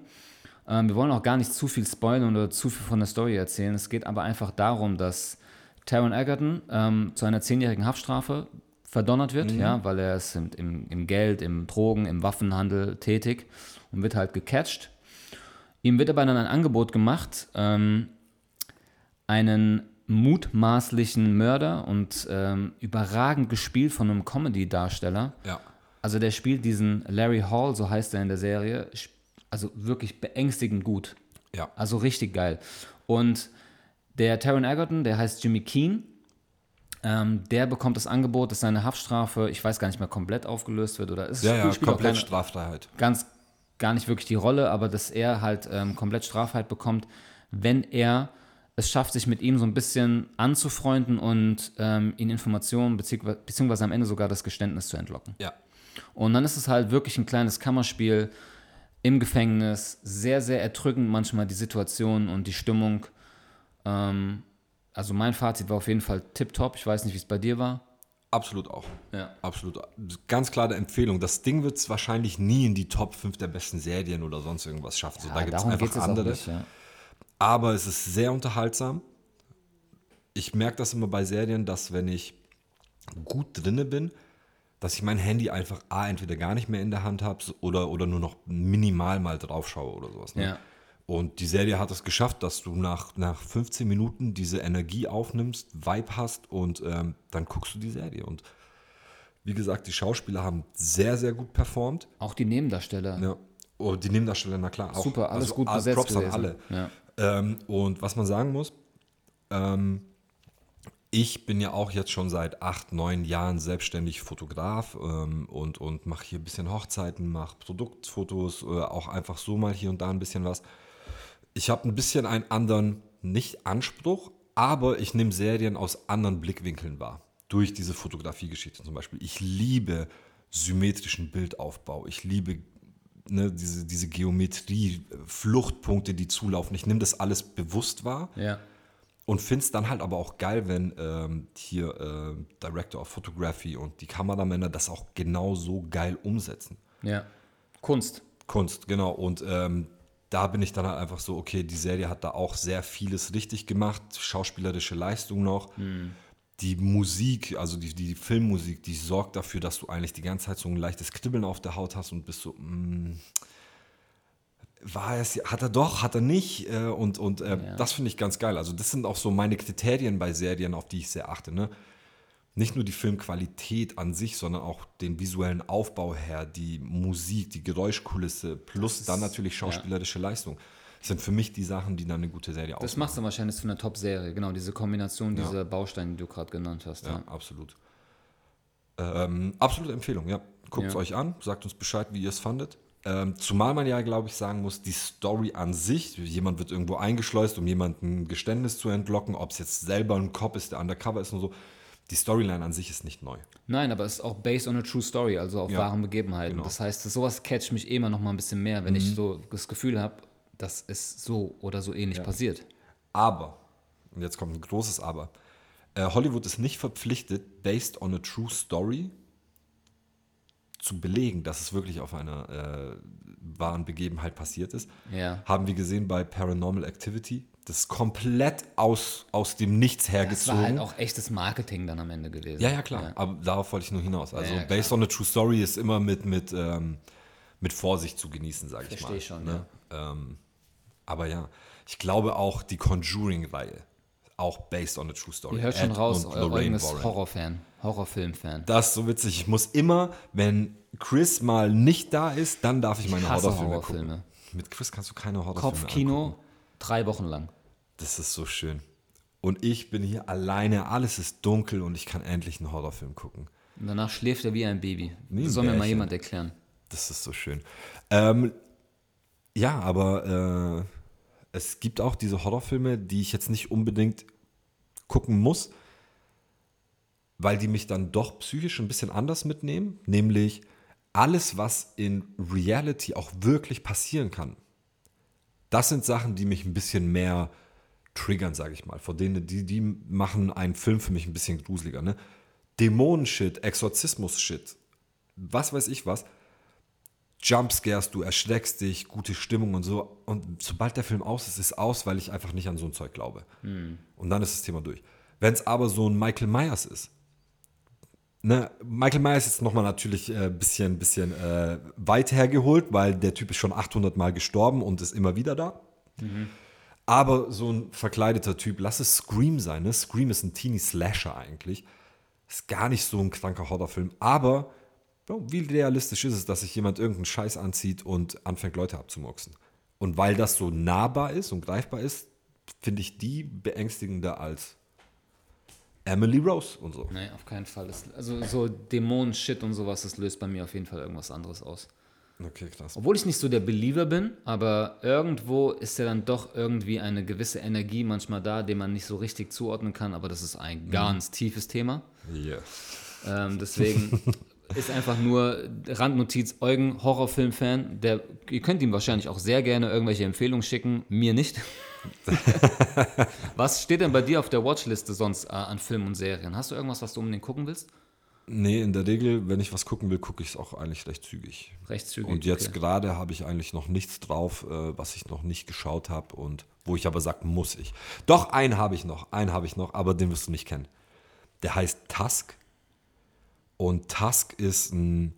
Ähm, wir wollen auch gar nicht zu viel spoilern oder zu viel von der Story erzählen. Es geht aber einfach darum, dass Taron Egerton ähm, zu einer zehnjährigen Haftstrafe verdonnert wird, mhm. ja, weil er ist im, im, Geld, im Drogen, im Waffenhandel tätig und wird halt gecatcht. Ihm wird aber dann ein Angebot gemacht, ähm, einen mutmaßlichen Mörder und ähm, überragend gespielt von einem Comedy-Darsteller. Ja. Also der spielt diesen Larry Hall, so heißt er in der Serie, also wirklich beängstigend gut. Ja. Also richtig geil. Und der Taron Egerton, der heißt Jimmy Keen ähm, der bekommt das Angebot, dass seine Haftstrafe, ich weiß gar nicht mehr, komplett aufgelöst wird oder ist ja, ja, komplett Straffreiheit. Ganz gar nicht wirklich die Rolle, aber dass er halt ähm, komplett Straffreiheit bekommt, wenn er es schafft, sich mit ihm so ein bisschen anzufreunden und ähm, ihn Informationen beziehungsweise, beziehungsweise am Ende sogar das Geständnis zu entlocken. Ja. Und dann ist es halt wirklich ein kleines Kammerspiel im Gefängnis, sehr, sehr erdrückend manchmal die Situation und die Stimmung. Ähm, also mein Fazit war auf jeden Fall tipptopp. Ich weiß nicht, wie es bei dir war. Absolut auch. Ja. Absolut. Ganz klare Empfehlung. Das Ding wird es wahrscheinlich nie in die Top 5 der besten Serien oder sonst irgendwas schaffen. Ja, so, da gibt es einfach andere. Nicht, ja. Aber es ist sehr unterhaltsam. Ich merke das immer bei Serien, dass wenn ich gut drinne bin, dass ich mein Handy einfach A, entweder gar nicht mehr in der Hand habe oder, oder nur noch minimal mal drauf schaue oder sowas. Ne? Ja. Und die Serie hat es geschafft, dass du nach, nach 15 Minuten diese Energie aufnimmst, Vibe hast und ähm, dann guckst du die Serie. Und wie gesagt, die Schauspieler haben sehr, sehr gut performt. Auch die Nebendarsteller. Ja. Oh, die Nebendarsteller, na klar. Auch, Super, alles also, gut besetzt. Props gewesen. an alle. Ja. Ähm, und was man sagen muss, ähm, ich bin ja auch jetzt schon seit acht, neun Jahren selbstständig Fotograf ähm, und, und mache hier ein bisschen Hochzeiten, mache Produktfotos, äh, auch einfach so mal hier und da ein bisschen was ich habe ein bisschen einen anderen, nicht Anspruch, aber ich nehme Serien aus anderen Blickwinkeln wahr. Durch diese Fotografiegeschichte zum Beispiel. Ich liebe symmetrischen Bildaufbau. Ich liebe ne, diese, diese Geometrie, Fluchtpunkte, die zulaufen. Ich nehme das alles bewusst wahr. Ja. Und finde es dann halt aber auch geil, wenn ähm, hier äh, Director of Photography und die Kameramänner das auch genau so geil umsetzen. Ja. Kunst. Kunst, genau. Und ähm, da bin ich dann halt einfach so, okay, die Serie hat da auch sehr vieles richtig gemacht, schauspielerische Leistung noch. Mhm. Die Musik, also die, die Filmmusik, die sorgt dafür, dass du eigentlich die ganze Zeit so ein leichtes Kribbeln auf der Haut hast und bist so, mh, mm, war es, hat er doch, hat er nicht äh, und, und äh, ja. das finde ich ganz geil. Also das sind auch so meine Kriterien bei Serien, auf die ich sehr achte. Ne? Nicht nur die Filmqualität an sich, sondern auch den visuellen Aufbau her, die Musik, die Geräuschkulisse, plus ist, dann natürlich schauspielerische ja. Leistung. Das sind für mich die Sachen, die dann eine gute Serie ausmachen. Das machst du wahrscheinlich für eine Top-Serie, genau, diese Kombination ja. dieser Bausteine, die du gerade genannt hast. Ja, ja. absolut. Ähm, absolute Empfehlung, ja. Guckt es euch an, sagt uns Bescheid, wie ihr es fandet. Ähm, zumal man ja, glaube ich, sagen muss, die Story an sich, jemand wird irgendwo eingeschleust, um jemandem ein Geständnis zu entlocken, ob es jetzt selber ein Cop ist, der undercover ist und so. Die Storyline an sich ist nicht neu. Nein, aber es ist auch based on a true story, also auf Ja, wahren Begebenheiten. genau. Mhm. Das heißt, sowas catcht mich immer noch mal ein bisschen mehr, wenn ich so das Gefühl habe, dass es so oder so ähnlich passiert. Aber, und jetzt kommt ein großes Aber, äh, Hollywood ist nicht verpflichtet, based on a true story zu belegen, dass es wirklich auf einer äh, wahren Begebenheit passiert ist. Ja. Haben wir gesehen bei Paranormal Activity. Das ist komplett aus, aus dem Nichts Das hergezogen. war halt auch echtes Marketing dann am Ende gewesen. Ja, ja, klar. Aber darauf wollte ich nur hinaus. Also Ja, ja, based on a true story ist immer mit, mit, ähm, mit Vorsicht zu genießen, sage ich mal. Verstehe schon, ne? ähm, aber ja, ich glaube auch die Conjuring-Reihe, auch based on a true story. Ihr hört schon Ed raus, euer Lorraine eigenes Warren. Horrorfan, Horrorfilm-Fan. Das ist so witzig. Ich muss immer, wenn Chris mal nicht da ist, dann darf ich meine hasse Horrorfilme, Horrorfilme. gucken. Mit Chris kannst du keine Horrorfilme. Kopfkino, drei Wochen lang. Das ist so schön. Und ich bin hier alleine, alles ist dunkel und ich kann endlich einen Horrorfilm gucken. Und danach schläft er wie ein Baby. Wie ein soll mir mal jemand erklären. Das ist so schön. Ähm, ja, aber äh, es gibt auch diese Horrorfilme, die ich jetzt nicht unbedingt gucken muss, weil die mich dann doch psychisch ein bisschen anders mitnehmen. Nämlich alles, was in Reality auch wirklich passieren kann. Das sind Sachen, die mich ein bisschen mehr triggern, sage ich mal. Vor denen, die, die machen einen Film für mich ein bisschen gruseliger. Ne? Dämonen-Shit, Exorzismus-Shit, was weiß ich was. Jumpscares, du erschreckst dich, gute Stimmung und so. Und sobald der Film aus ist, ist aus, weil ich einfach nicht an so ein Zeug glaube. Und dann ist das Thema durch. Wenn es aber so ein Michael Myers ist, ne, Michael Myers ist nochmal natürlich ein äh, bisschen, bisschen äh, weit hergeholt, weil der Typ ist schon 800 Mal gestorben und ist immer wieder da. Aber so ein verkleideter Typ, lass es Scream sein. Ne? Scream ist ein Teenie Slasher eigentlich. Ist gar nicht so ein kranker Horrorfilm. Aber Bro, wie realistisch ist es, dass sich jemand irgendeinen Scheiß anzieht und anfängt, Leute abzumurksen? Und weil das so nahbar ist und greifbar ist, finde ich die beängstigender als Emily Rose und so. Nee, auf keinen Fall. Das, also so Dämonen-Shit und sowas, das löst bei mir auf jeden Fall irgendwas anderes aus. Okay, krass. Obwohl ich nicht so der Believer bin, aber irgendwo ist ja dann doch irgendwie eine gewisse Energie manchmal da, den man nicht so richtig zuordnen kann, aber das ist ein ganz tiefes Thema. Yeah. Ähm, deswegen ist einfach nur Randnotiz, Eugen, Horrorfilm-Fan, der, ihr könnt ihm wahrscheinlich auch sehr gerne irgendwelche Empfehlungen schicken, mir nicht. was steht denn bei dir auf der Watchliste sonst äh, an Filmen und Serien? Hast du irgendwas, was du unbedingt gucken willst? Nee, in der Regel, wenn ich was gucken will, gucke ich es auch eigentlich recht zügig. Recht zügig. Und jetzt okay. gerade habe ich eigentlich noch nichts drauf, äh, was ich noch nicht geschaut habe und wo ich aber sage, muss ich. Doch, einen habe ich noch, einen habe ich noch, aber den wirst du nicht kennen. Der heißt Tusk. Und Tusk ist ein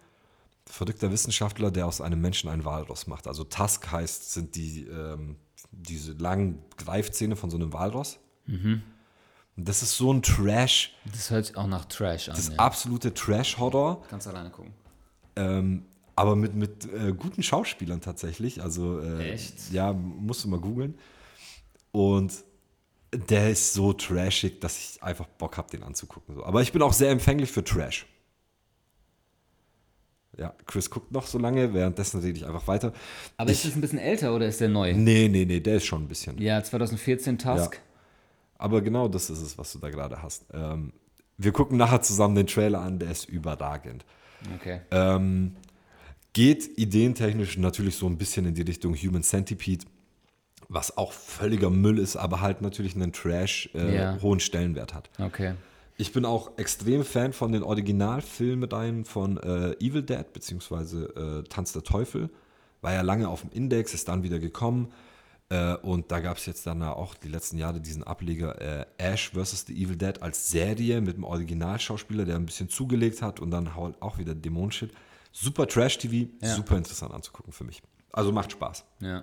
verrückter Wissenschaftler, der aus einem Menschen einen Walross macht. Also Tusk heißt, sind die, ähm, diese langen Greifzähne von so einem Walross. Und das ist so ein Trash, Das hört sich auch nach Trash an. das Ja. absolute Trash-Horror. Kannst alleine gucken. Ähm, aber mit, mit äh, guten Schauspielern tatsächlich. Also, äh, Echt? Ja, musst du mal googeln. Und der ist so trashig, dass ich einfach Bock habe, den anzugucken. So. Aber ich bin auch sehr empfänglich für Trash. Ja, Chris guckt noch so lange, währenddessen rede ich einfach weiter. Aber ich, ist das ein bisschen älter oder ist der neu? Nee, nee, nee, der ist schon ein bisschen. Ja, 2014 Tusk. Aber genau das ist es, was du da gerade hast. Ähm, wir gucken nachher zusammen den Trailer an, der ist überragend. Okay. Ähm, geht ideentechnisch natürlich so ein bisschen in die Richtung Human Centipede, was auch völliger Müll ist, aber halt natürlich einen Trash äh, Ja. hohen Stellenwert hat. Okay. Ich bin auch extrem Fan von den Originalfilmreihen von äh, Evil Dead beziehungsweise äh, Tanz der Teufel. War ja lange auf dem Index, ist dann wieder gekommen. Äh, und da gab es jetzt dann auch die letzten Jahre diesen Ableger äh, Ash vs. The Evil Dead als Serie mit dem Originalschauspieler, der ein bisschen zugelegt hat und dann auch wieder Dämonenshit. Super Trash-TV, Ja. super interessant anzugucken für mich. Also macht Spaß. Ja.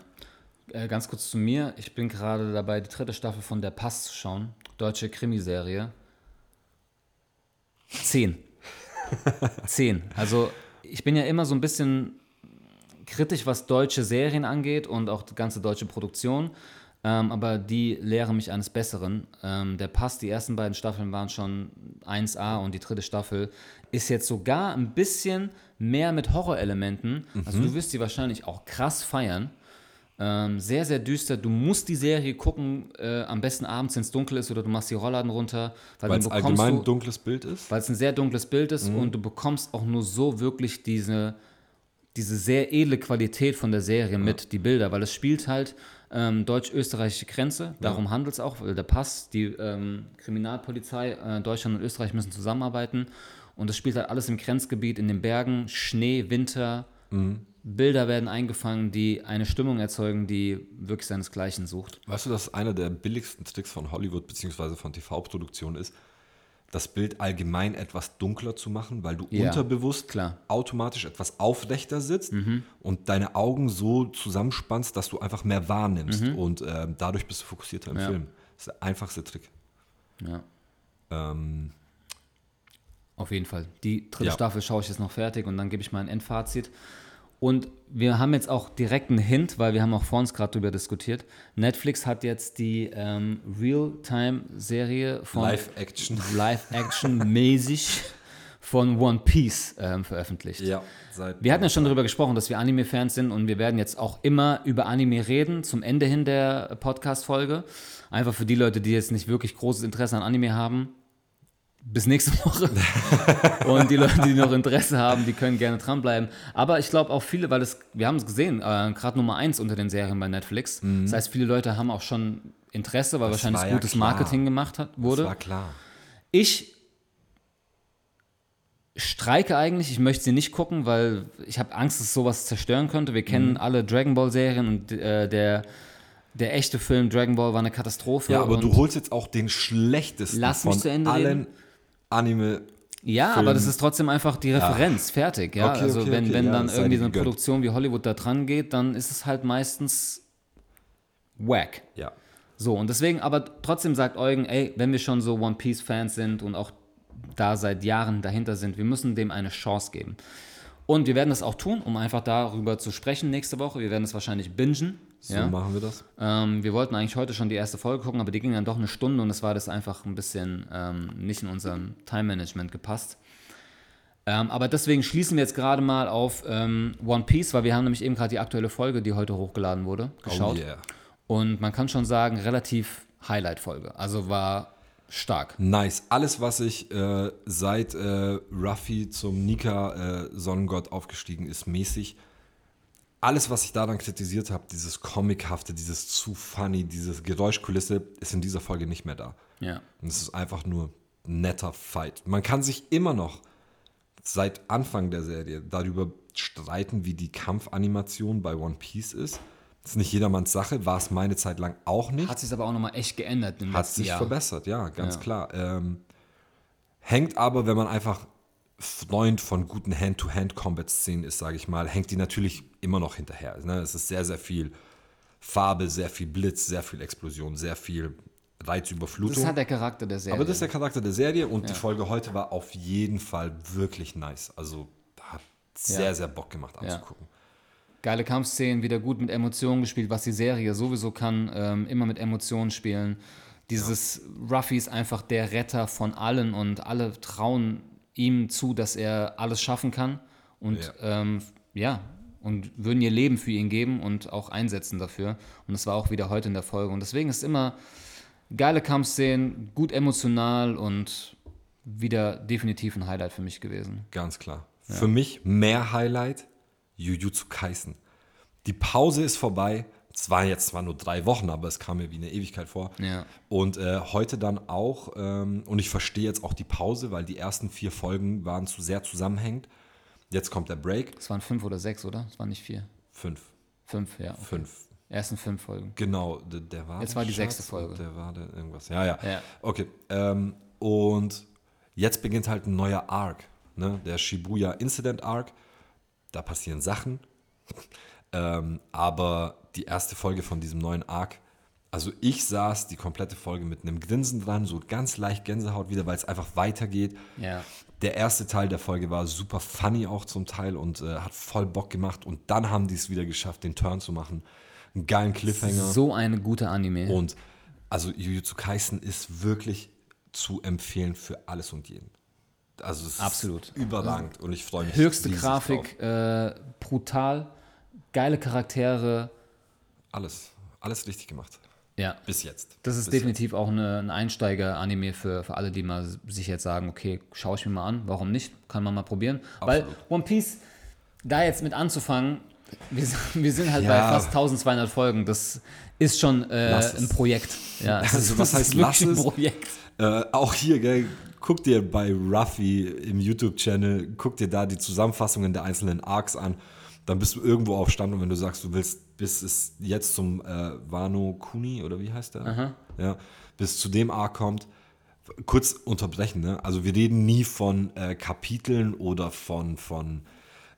Äh, ganz kurz zu mir. Ich bin gerade dabei, die dritte Staffel von Der Pass zu schauen. Deutsche Krimiserie. Zehn. Zehn. Also ich bin ja immer so ein bisschen kritisch, was deutsche Serien angeht und auch die ganze deutsche Produktion. Ähm, aber die lehren mich eines Besseren. Ähm, der Pass, die ersten beiden Staffeln waren schon 1a und die dritte Staffel ist jetzt sogar ein bisschen mehr mit Horrorelementen. Also du wirst sie wahrscheinlich auch krass feiern. Ähm, sehr, sehr düster. Du musst die Serie gucken, äh, am besten abends, wenn es dunkel ist, oder du machst die Rollladen runter. Weil es allgemein ein dunkles Bild ist. weil es ein sehr dunkles Bild ist Mhm. und du bekommst auch nur so wirklich diese, diese sehr edle Qualität von der Serie mit, die Bilder, weil es spielt halt ähm, deutsch-österreichische Grenze, darum handelt es auch, weil der Pass, die ähm, Kriminalpolizei, äh, Deutschland und Österreich müssen zusammenarbeiten und es spielt halt alles im Grenzgebiet, in den Bergen, Schnee, Winter, Mhm. Bilder werden eingefangen, die eine Stimmung erzeugen, die wirklich seinesgleichen sucht. Weißt du, dass einer der billigsten Tricks von Hollywood bzw. von TV-Produktionen ist, das Bild allgemein etwas dunkler zu machen, weil du Ja, unterbewusst klar. automatisch etwas aufrechter sitzt und deine Augen so zusammenspannst, dass du einfach mehr wahrnimmst und ähm, dadurch bist du fokussierter im Ja. Film. Das ist der einfachste Trick. Ja. Ähm, Auf jeden Fall. Die dritte Ja. Staffel schaue ich jetzt noch fertig und dann gebe ich mein Endfazit. Und wir haben jetzt auch direkt einen Hint, weil wir haben auch vor uns gerade darüber diskutiert. Netflix hat jetzt die ähm, Real-Time-Serie von Live-Action. Live-Action-mäßig von One Piece ähm, veröffentlicht. ja, seit Wir hatten ja schon darüber gesprochen, dass wir Anime-Fans sind und wir werden jetzt auch immer über Anime reden, zum Ende hin der Podcast-Folge. Einfach für die Leute, die jetzt nicht wirklich großes Interesse an Anime haben. Bis nächste Woche. und die Leute, die noch Interesse haben, die können gerne dranbleiben. Aber ich glaube auch viele, weil es, wir haben es gesehen, äh, gerade Nummer eins unter den Serien bei Netflix. Das heißt, viele Leute haben auch schon Interesse, weil wahrscheinlich war ja gutes klar. Marketing gemacht hat, wurde. Das war klar. Ich streike eigentlich, ich möchte sie nicht gucken, weil ich habe Angst, dass sowas zerstören könnte. Wir Mhm. kennen alle Dragon Ball Serien und äh, der, der echte Film Dragon Ball war eine Katastrophe. Ja, aber du holst jetzt auch den schlechtesten Lass mich von zu Ende allen reden. Anime. Ja, Film. aber das ist trotzdem einfach die Referenz, fertig. Ja? Okay, also okay, wenn, okay, wenn ja, dann irgendwie so eine gegönnt. Produktion wie Hollywood da dran geht, dann ist es halt meistens wack. Ja. So, und deswegen, aber trotzdem sagt Eugen, ey, wenn wir schon so One Piece-Fans sind und auch da seit Jahren dahinter sind, wir müssen dem eine Chance geben. Und wir werden das auch tun, um einfach darüber zu sprechen nächste Woche. Wir werden es wahrscheinlich bingen. So ja? machen wir das. Ähm, wir wollten eigentlich heute schon die erste Folge gucken, aber die ging dann doch eine Stunde und es war das einfach ein bisschen ähm, nicht in unserem Time-Management gepasst. Ähm, aber deswegen schließen wir jetzt gerade mal auf ähm, One Piece, weil wir haben nämlich eben gerade die aktuelle Folge, die heute hochgeladen wurde, geschaut. Oh yeah. Und man kann schon sagen, relativ Highlight-Folge. Also war stark. Nice. Alles, was ich äh, seit äh, Ruffy zum Nika äh, Sonnengott aufgestiegen ist, mäßig. Alles, was ich da dann kritisiert habe, dieses Comichafte, dieses zu funny, dieses Geräuschkulisse, ist in dieser Folge nicht mehr da. Ja. Und es ist einfach nur netter Fight. Man kann sich immer noch seit Anfang der Serie darüber streiten, wie die Kampfanimation bei One Piece ist. Das ist nicht jedermanns Sache, war es meine Zeit lang auch nicht. Hat sich aber auch nochmal echt geändert Hat sich Jahr. verbessert, ja, ganz Ja. klar. Ähm, hängt aber, wenn man einfach Freund von guten Hand-to-Hand-Combat-Szenen ist, sage ich mal, hängt die natürlich immer noch hinterher. Ne? Es ist sehr, sehr viel Farbe, sehr viel Blitz, sehr viel Explosion, sehr viel Reizüberflutung. Das hat der Charakter der Serie. aber das ist der Charakter der Serie und die Folge heute war auf jeden Fall wirklich nice. Also hat sehr, Ja. sehr Bock gemacht anzugucken. Geile Kampfszenen, wieder gut mit Emotionen gespielt, was die Serie sowieso kann, ähm, immer mit Emotionen spielen. Dieses Ruffy ist einfach der Retter von allen und alle trauen ihm zu, dass er alles schaffen kann und Ja. ähm, ja, und würden ihr Leben für ihn geben und auch einsetzen dafür. Und das war auch wieder heute in der Folge. Und deswegen ist immer geile Kampfszenen, gut emotional und wieder definitiv ein Highlight für mich gewesen. Ganz klar. Für mich mehr Highlight, Jujutsu Kaisen. Die Pause ist vorbei. Es waren jetzt zwar nur drei Wochen, aber es kam mir wie eine Ewigkeit vor. Ja. Und äh, heute dann auch, ähm, und ich verstehe jetzt auch die Pause, weil die ersten vier Folgen waren zu sehr zusammenhängend. Jetzt kommt der Break. Es waren fünf oder sechs, oder? Es waren nicht vier. Fünf. Fünf, ja. Okay. Fünf. Ersten fünf Folgen. Genau, der, der war. Jetzt war die Schatz sechste Folge. Der war der irgendwas. Ja, ja. Ja. Okay. Ähm, und jetzt beginnt halt ein neuer Arc. Ne? Der Shibuya Incident Arc. Da passieren Sachen. ähm, aber die erste Folge von diesem neuen Arc. Also ich saß die komplette Folge mit einem Grinsen dran, so ganz leicht Gänsehaut wieder, weil es einfach weitergeht. Ja. Der erste Teil der Folge war super funny auch zum Teil und äh, hat voll Bock gemacht. Und dann haben die es wieder geschafft, den Turn zu machen. Einen geilen Cliffhanger. So eine gute Anime. Und also Jujutsu Kaisen ist wirklich zu empfehlen für alles und jeden. Also es Absolut. ist überragend und ich freue mich. Höchste Grafik, äh, brutal, geile Charaktere. Alles, alles richtig gemacht. Ja. Bis jetzt. Das ist Bis definitiv auch eine, ein Einsteiger-Anime für, für alle, die mal sich jetzt sagen, okay, schaue ich mir mal an, warum nicht? Kann man mal probieren. Weil One Piece, da jetzt mit anzufangen, wir, sind- wir sind halt bei Ja. fast 1200 Folgen, das ist schon äh, ein Projekt. Ja, das Also, ist, was heißt, lass ein? Projekt. Äh, auch hier, gell, guck dir bei Ruffy im YouTube-Channel, guck dir da die Zusammenfassungen der einzelnen Arcs an. Dann bist du irgendwo auf Stand und wenn du sagst, du willst, bis es jetzt zum äh, Wano Kuni oder wie heißt der? Ja, bis zu dem Arc kommt. Kurz unterbrechen, ne? Also wir reden nie von äh, Kapiteln oder von, von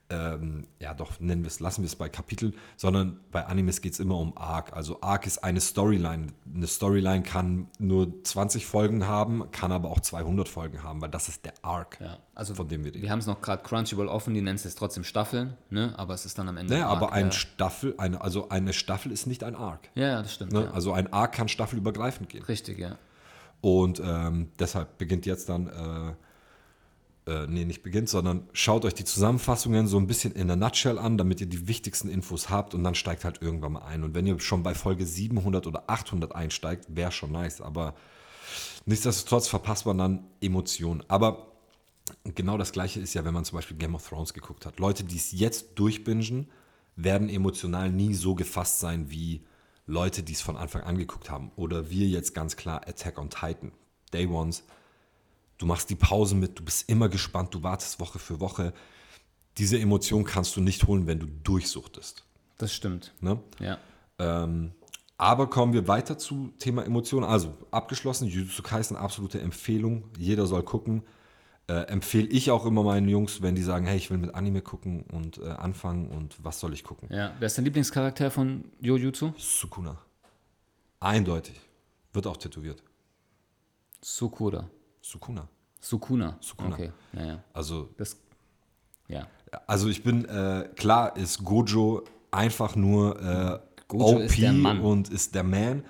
ähm, ja doch, nennen wir es, lassen wir es bei Kapiteln, sondern bei Animes geht es immer um Arc. Also Arc ist eine Storyline. Eine Storyline kann nur 20 Folgen haben, kann aber auch 200 Folgen haben, weil das ist der Arc, Ja, also von dem wir reden. Wir haben es noch gerade Crunchyroll offen, die nennen es jetzt trotzdem Staffeln, ne? aber es ist dann am Ende. Naja, aber ein ja. Staffel, eine, also eine Staffel ist nicht ein Arc. Ja, ja, das stimmt. Ne? Ja. Also ein Arc kann staffelübergreifend gehen. Richtig, ja. Und ähm, deshalb beginnt jetzt dann, äh, äh, nee, nicht beginnt, sondern schaut euch die Zusammenfassungen so ein bisschen in der Nutshell an, damit ihr die wichtigsten Infos habt und dann steigt halt irgendwann mal ein. Und wenn ihr schon bei Folge 700 oder 800 einsteigt, wäre schon nice, aber nichtsdestotrotz verpasst man dann Emotionen. Aber genau das Gleiche ist ja, wenn man zum Beispiel Game of Thrones geguckt hat. Leute, die es jetzt durchbingen, werden emotional nie so gefasst sein wie Leute, die es von Anfang an geguckt haben. Oder wir jetzt ganz klar Attack on Titan. Day Ones. Du machst die Pause mit, du bist immer gespannt, du wartest Woche für Woche. Diese Emotion kannst du nicht holen, wenn du durchsuchtest. Das stimmt. Ne? Ja. Ähm, aber kommen wir weiter zu Thema Emotionen. Also abgeschlossen, Jujutsu Kaisen, absolute Empfehlung. Jeder soll gucken. Äh, empfehle ich auch immer meinen Jungs, wenn die sagen, hey, ich will mit Anime gucken und äh, anfangen und was soll ich gucken? ja. Wer ist dein Lieblingscharakter von Jojutsu? Sukuna. Eindeutig. Wird auch tätowiert. Sukura. Sukuna. Sukuna. Sukuna. Okay, ja, ja. Also, Das, ja. also ich bin, äh, klar ist Gojo einfach nur äh, Gojo OP ist der Mann. und ist der Man,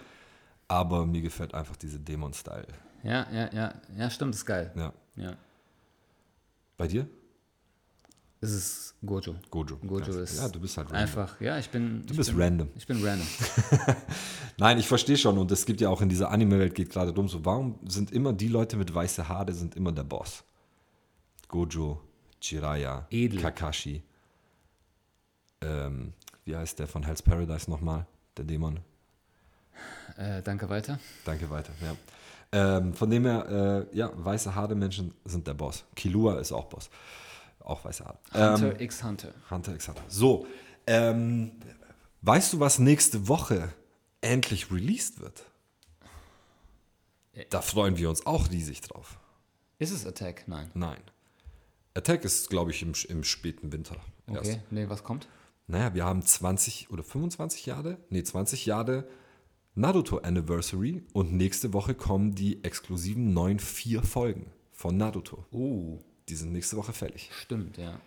aber mir gefällt einfach diese Dämon-Style. Ja, ja, ja. Ja, stimmt, ist geil. Ja. Ja. Bei dir? Es ist Gojo. Gojo. Gojo Ja, ist Ja, du bist halt random. einfach, ja, ich bin. Du bist random. Ich bin random. Nein, ich verstehe schon und es gibt ja auch in dieser Anime-Welt geht gerade drum so, warum sind immer die Leute mit weiße Haare sind immer der Boss? Gojo, Jiraiya, Edel. Kakashi. Ähm, wie heißt der von Hell's Paradise nochmal? Der Dämon. Äh, danke weiter. Danke weiter, ja. Ähm, von dem her, äh, ja, weiße Haare Menschen sind der Boss. Kilua ist auch Boss. Auch weiße Haare. Hunter x Hunter. Hunter x Hunter. So, ähm, weißt du, was nächste Woche endlich released wird? Da freuen wir uns auch riesig drauf. Ist es Attack? Nein. Nein. Attack ist, glaube ich, im, im späten Winter. Okay. Erst. Nee, was kommt? Naja, wir haben 20 oder 25 Jahre, nee, 20 Jahre Naruto Anniversary und nächste Woche kommen die exklusiven neuen vier Folgen von Naruto. Uh, Die sind nächste Woche fällig. stimmt, ja.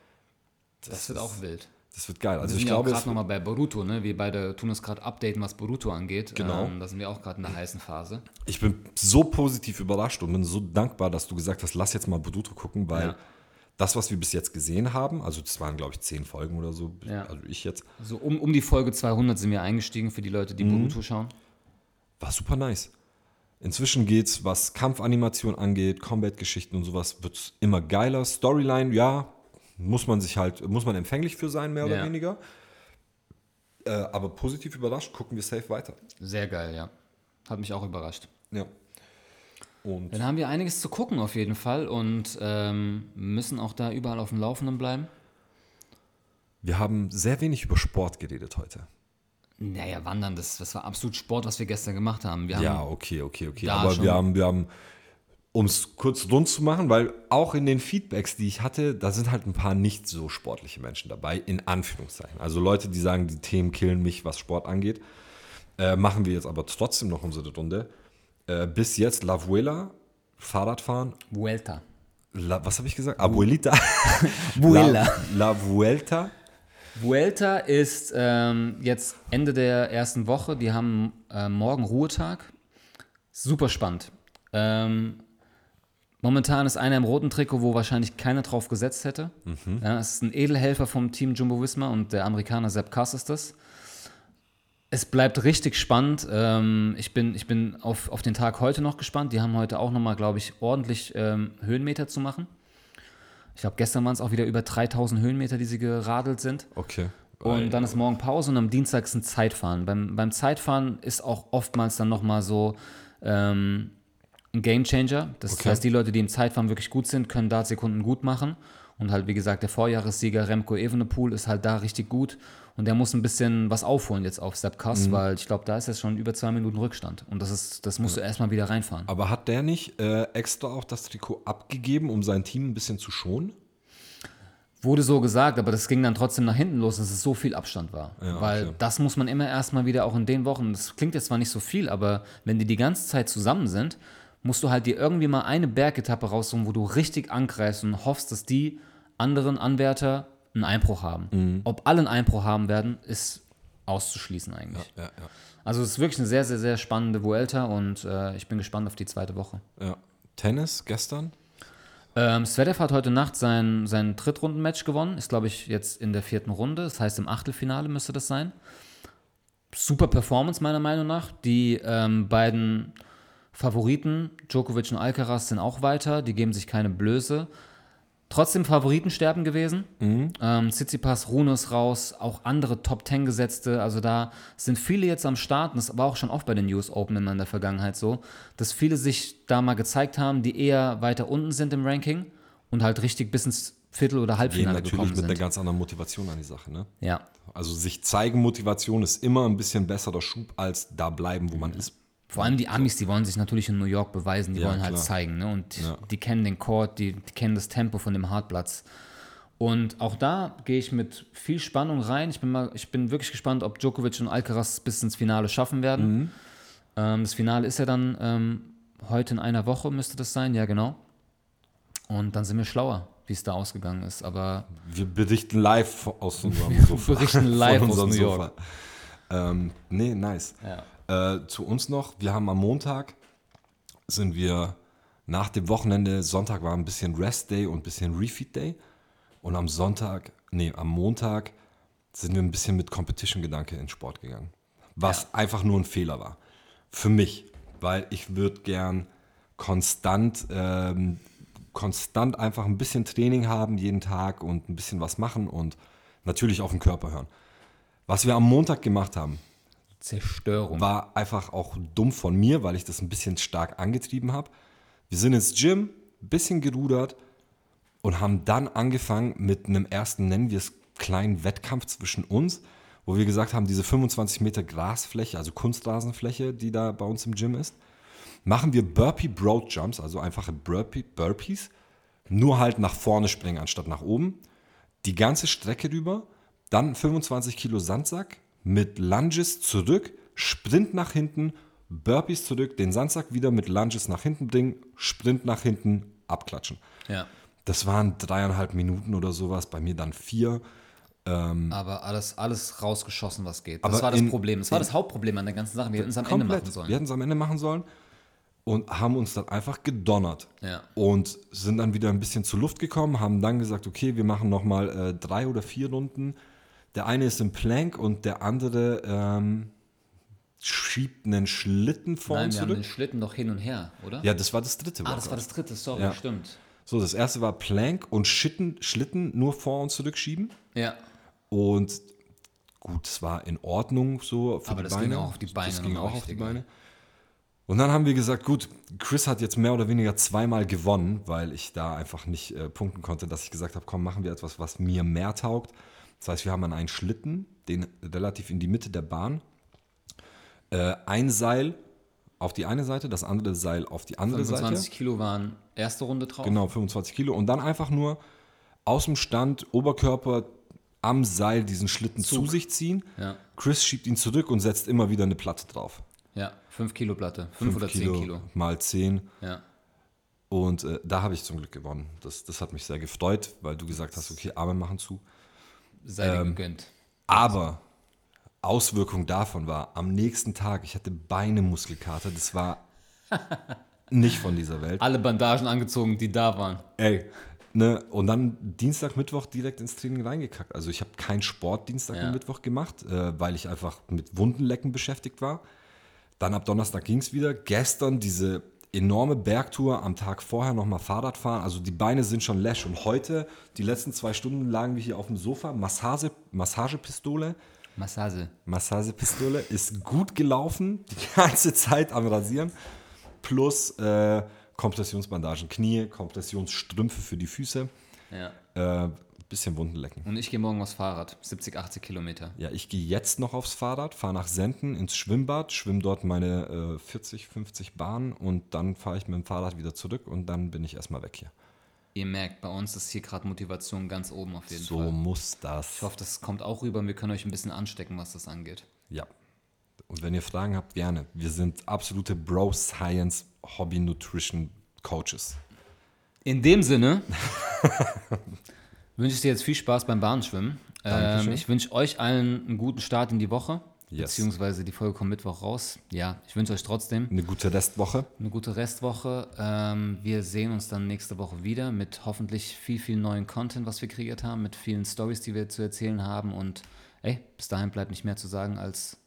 Das, wird ist- auch wild. Das wird geil. Also Also wir ich sind ja auch glaube, gerade nochmal bei Boruto, ne? Wir beide tun uns gerade updaten, was Boruto angeht. Genau. Ähm, da sind wir auch gerade in der heißen Phase. Ich bin so positiv überrascht und bin so dankbar, dass du gesagt hast, lass jetzt mal Boruto gucken, weil Ja. das, was wir bis jetzt gesehen haben, also das waren, glaube ich, zehn Folgen oder so, Ja. also ich jetzt, So um, um die Folge 200 sind wir eingestiegen für die Leute, die Mhm. Boruto schauen. war super nice. Inzwischen geht's, was Kampfanimation angeht, Combat-Geschichten und sowas, wird's immer geiler. Storyline, ja, muss man sich halt, muss man empfänglich für sein, mehr oder Ja. weniger. Äh, aber positiv überrascht, gucken wir safe weiter. Sehr geil, ja. Hat mich auch überrascht. Ja. Und Dann haben wir einiges zu gucken auf jeden Fall und ähm, müssen auch da überall auf dem Laufenden bleiben. wir haben sehr wenig über Sport geredet heute. Naja, wandern, das, das war absolut Sport, was wir gestern gemacht haben. Wir Ja, haben okay, okay, okay. Aber schon- wir haben, wir haben, um es kurz rund zu machen, weil auch in den Feedbacks, die ich hatte, da sind halt ein paar nicht so sportliche Menschen dabei, in Anführungszeichen. Also Leute, die sagen, die Themen killen mich, was Sport angeht. Äh, machen wir jetzt aber trotzdem noch unsere Runde. Äh, bis jetzt La Vuela, Fahrradfahren, Vuelta. La, was habe ich gesagt? Abuelita. Vuela. La, La Vuelta. Vuelta ist ähm, jetzt Ende der ersten Woche. Die haben äh, morgen Ruhetag. Super spannend. Ähm, Momentan ist einer im roten Trikot, wo wahrscheinlich keiner drauf gesetzt hätte. Mhm. Ja, es ist ein Edelhelfer vom Team Jumbo Visma und der Amerikaner Sepp Kass ist das. Es bleibt richtig spannend. Ähm, ich bin, ich bin auf, auf den Tag heute noch gespannt. Die haben heute auch nochmal, glaube ich, ordentlich ähm, Höhenmeter zu machen. Ich glaube, gestern waren es auch wieder über 3000 Höhenmeter, die sie geradelt sind. Okay. Und dann ist morgen Pause und am Dienstag ist ein Zeitfahren. Beim, beim Zeitfahren ist auch oftmals dann nochmal so ähm, ein Gamechanger. Das Okay. heißt, die Leute, die im Zeitfahren wirklich gut sind, können da Sekunden gut machen. Und halt, wie gesagt, der Vorjahressieger Remco Evenepoel ist halt da richtig gut. Und der muss ein bisschen was aufholen jetzt auf Sepp Kass, Mhm. weil ich glaube, da ist jetzt schon über zwei Minuten Rückstand. Und das, ist, das musst du erstmal wieder reinfahren. Aber hat der nicht äh, extra auch das Trikot abgegeben, um sein Team ein bisschen zu schonen? Wurde so gesagt, aber das ging dann trotzdem nach hinten los, dass es so viel Abstand war. Ja, Weil okay. das muss man immer erstmal wieder auch in den Wochen, das klingt jetzt zwar nicht so viel, aber wenn die die ganze Zeit zusammen sind, musst du halt dir irgendwie mal eine Bergetappe raussuchen, wo du richtig angreifst und hoffst, dass die anderen Anwärter einen Einbruch haben. Mhm. Ob alle einen Einbruch haben werden, ist auszuschließen eigentlich. Ja, ja. Also es ist wirklich eine sehr, sehr, sehr spannende Vuelta und äh, ich bin gespannt auf die zweite Woche. ja. Tennis gestern? Ähm, Zverev hat heute Nacht sein, sein Drittrundenmatch gewonnen. Ist, glaube ich, jetzt in der vierten Runde. Das heißt, im Achtelfinale müsste das sein. Super Performance, meiner Meinung nach. Die ähm, beiden Favoriten, Djokovic und Alcaraz, sind auch weiter. Die geben sich keine Blöße. Trotzdem Favoritensterben gewesen. Ähm, Tsitsipas, Runus raus, auch andere Top Ten gesetzte. Also da sind viele jetzt am Start. Und das war auch schon oft bei den US Open immer in der Vergangenheit so, dass viele sich da mal gezeigt haben, die eher weiter unten sind im Ranking und halt richtig bis ins Viertel- oder Gehen Halbfinale natürlich gekommen mit einer sind. ganz anderen Motivation an die Sache. Ne? Ja, Also sich zeigen Motivation ist immer ein bisschen besserer Schub als da bleiben, wo man ist. Vor allem die Amis, die wollen sich natürlich in New York beweisen, die Ja, wollen halt klar. zeigen. Ne? Und Ja. die kennen den Court, die, die kennen das Tempo von dem Hartplatz. Und auch da gehe ich mit viel Spannung rein. Ich bin, mal, ich bin wirklich gespannt, ob Djokovic und Alcaraz bis ins Finale schaffen werden. Mhm. Ähm, das Finale ist ja dann ähm, heute in einer Woche, müsste das sein, ja genau. Und dann sind wir schlauer, wie es da ausgegangen ist. Aber Wir berichten live aus unserem Sofa. berichten live aus unserem New York. Sofa. Ähm, nee, nice. ja. Äh, zu uns noch, wir haben am Montag, sind wir nach dem Wochenende, Sonntag war ein bisschen Rest Day und ein bisschen Refeed Day. Und am Sonntag, nee, am Montag sind wir ein bisschen mit Competition-Gedanke in Sport gegangen. Was einfach nur ein Fehler war. Für mich. Weil ich würde gern konstant, ähm, konstant einfach ein bisschen Training haben jeden Tag und ein bisschen was machen und natürlich auf den Körper hören. Was wir am Montag gemacht haben, Zerstörung. war einfach auch dumm von mir, weil ich das ein bisschen stark angetrieben habe. Wir sind ins Gym, bisschen gerudert und haben dann angefangen mit einem ersten, nennen wir es, kleinen Wettkampf zwischen uns, wo wir gesagt haben, diese 25 Meter Grasfläche, also Kunstrasenfläche, die da bei uns im Gym ist, machen wir Burpee Broad Jumps, also einfache Burpee, Burpees, nur halt nach vorne springen anstatt nach oben. Die ganze Strecke rüber, dann 25 Kilo Sandsack mit Lunges zurück, Sprint nach hinten, Burpees zurück, den Sandsack wieder mit Lunges nach hinten bringen, Sprint nach hinten, abklatschen. Ja. Das waren dreieinhalb Minuten oder sowas, bei mir dann vier. Aber alles, alles rausgeschossen, was geht. Das war das in- Problem. Das war das Hauptproblem an der ganzen Sache. Wir hätten es am Ende machen sollen. Wir hätten es am Ende machen sollen und haben uns dann einfach gedonnert. Ja. Und sind dann wieder ein bisschen zur Luft gekommen, haben dann gesagt, okay, wir machen nochmal äh, drei oder vier Runden. Der eine ist im Plank und der andere ähm, schiebt einen Schlitten vor Nein, und wir haben den zurück. Schlitten doch hin und her, oder? Ja, das war das dritte. ah, das war das dritte, sorry, Ja. stimmt. So, das erste war Plank und Schlitten, Schlitten nur vor und zurück schieben. Ja. Und gut, es war in Ordnung so für Aber die das Beine. ging auch auf die Beine Das ging auch auf die Beine. Und dann haben wir gesagt, gut, Chris hat jetzt mehr oder weniger zweimal gewonnen, weil ich da einfach nicht äh, punkten konnte, dass ich gesagt habe, komm, machen wir etwas, was mir mehr taugt. Das heißt, wir haben dann einen Schlitten, den relativ in die Mitte der Bahn, äh, ein Seil auf die eine Seite, das andere Seil auf die andere 25 Seite. Kilo waren erste Runde drauf. Genau, 25 Kilo. Und dann einfach nur aus dem Stand, Oberkörper am Seil diesen Schlitten zu sich ziehen. Ja. Chris schiebt ihn zurück und setzt immer wieder eine Platte drauf. Ja, 5 Kilo Platte. 5 oder 10 Kilo. Mal 10. Ja. Und äh, da habe ich zum Glück gewonnen. Das, das hat mich sehr gefreut, weil du gesagt hast, okay, Arme machen zu. Sei Ähm, gegönnt. Aber Auswirkung davon war, am nächsten Tag, ich hatte Beinemuskelkater. Das war nicht von dieser Welt. Alle Bandagen angezogen, die da waren. Ey, ne, und dann Dienstag, Mittwoch direkt ins Training reingekackt. Also ich habe keinen Sport Dienstag Ja. und Mittwoch gemacht, äh, weil ich einfach mit Wundenlecken beschäftigt war. Dann ab Donnerstag ging es wieder. Gestern diese enorme Bergtour, am Tag vorher nochmal Fahrrad fahren. Also die Beine sind schon läsch. Und heute, die letzten zwei Stunden, lagen wir hier auf dem Sofa. Massage, Massagepistole. Massage. Massagepistole ist gut gelaufen, die ganze Zeit am Rasieren. Plus äh, Kompressionsbandagen, Knie, Kompressionsstrümpfe für die Füße. Ja. Äh, bisschen Wunden lecken. Und ich gehe morgen aufs Fahrrad. 70, 80 Kilometer. Ja, ich gehe jetzt noch aufs Fahrrad, fahre nach Senden ins Schwimmbad, schwimme dort meine äh, 40, 50 Bahnen und dann fahre ich mit dem Fahrrad wieder zurück und dann bin ich erstmal weg hier. Ihr merkt, bei uns ist hier gerade Motivation ganz oben auf jeden So Fall. muss Ich das. hoffe, das kommt auch rüber und wir können euch ein bisschen anstecken, was das angeht. Ja. Und wenn ihr Fragen habt, gerne. Wir sind absolute Bro Science Hobby Nutrition Coaches. In dem Sinne wünsche ich dir jetzt viel Spaß beim Bahnschwimmen. Ähm, ich wünsche euch allen einen guten Start in die Woche. Yes. Beziehungsweise die Folge kommt Mittwoch raus. Ja, ich wünsche euch trotzdem Eine gute Restwoche. eine gute Restwoche. Ähm, wir sehen uns dann nächste Woche wieder mit hoffentlich viel, viel neuen Content, was wir kreiert haben, mit vielen Stories, die wir zu erzählen haben. Und ey, bis dahin bleibt nicht mehr zu sagen als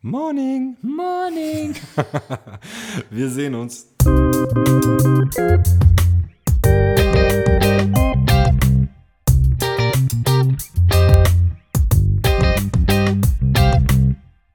Morning. Morning. Wir sehen uns.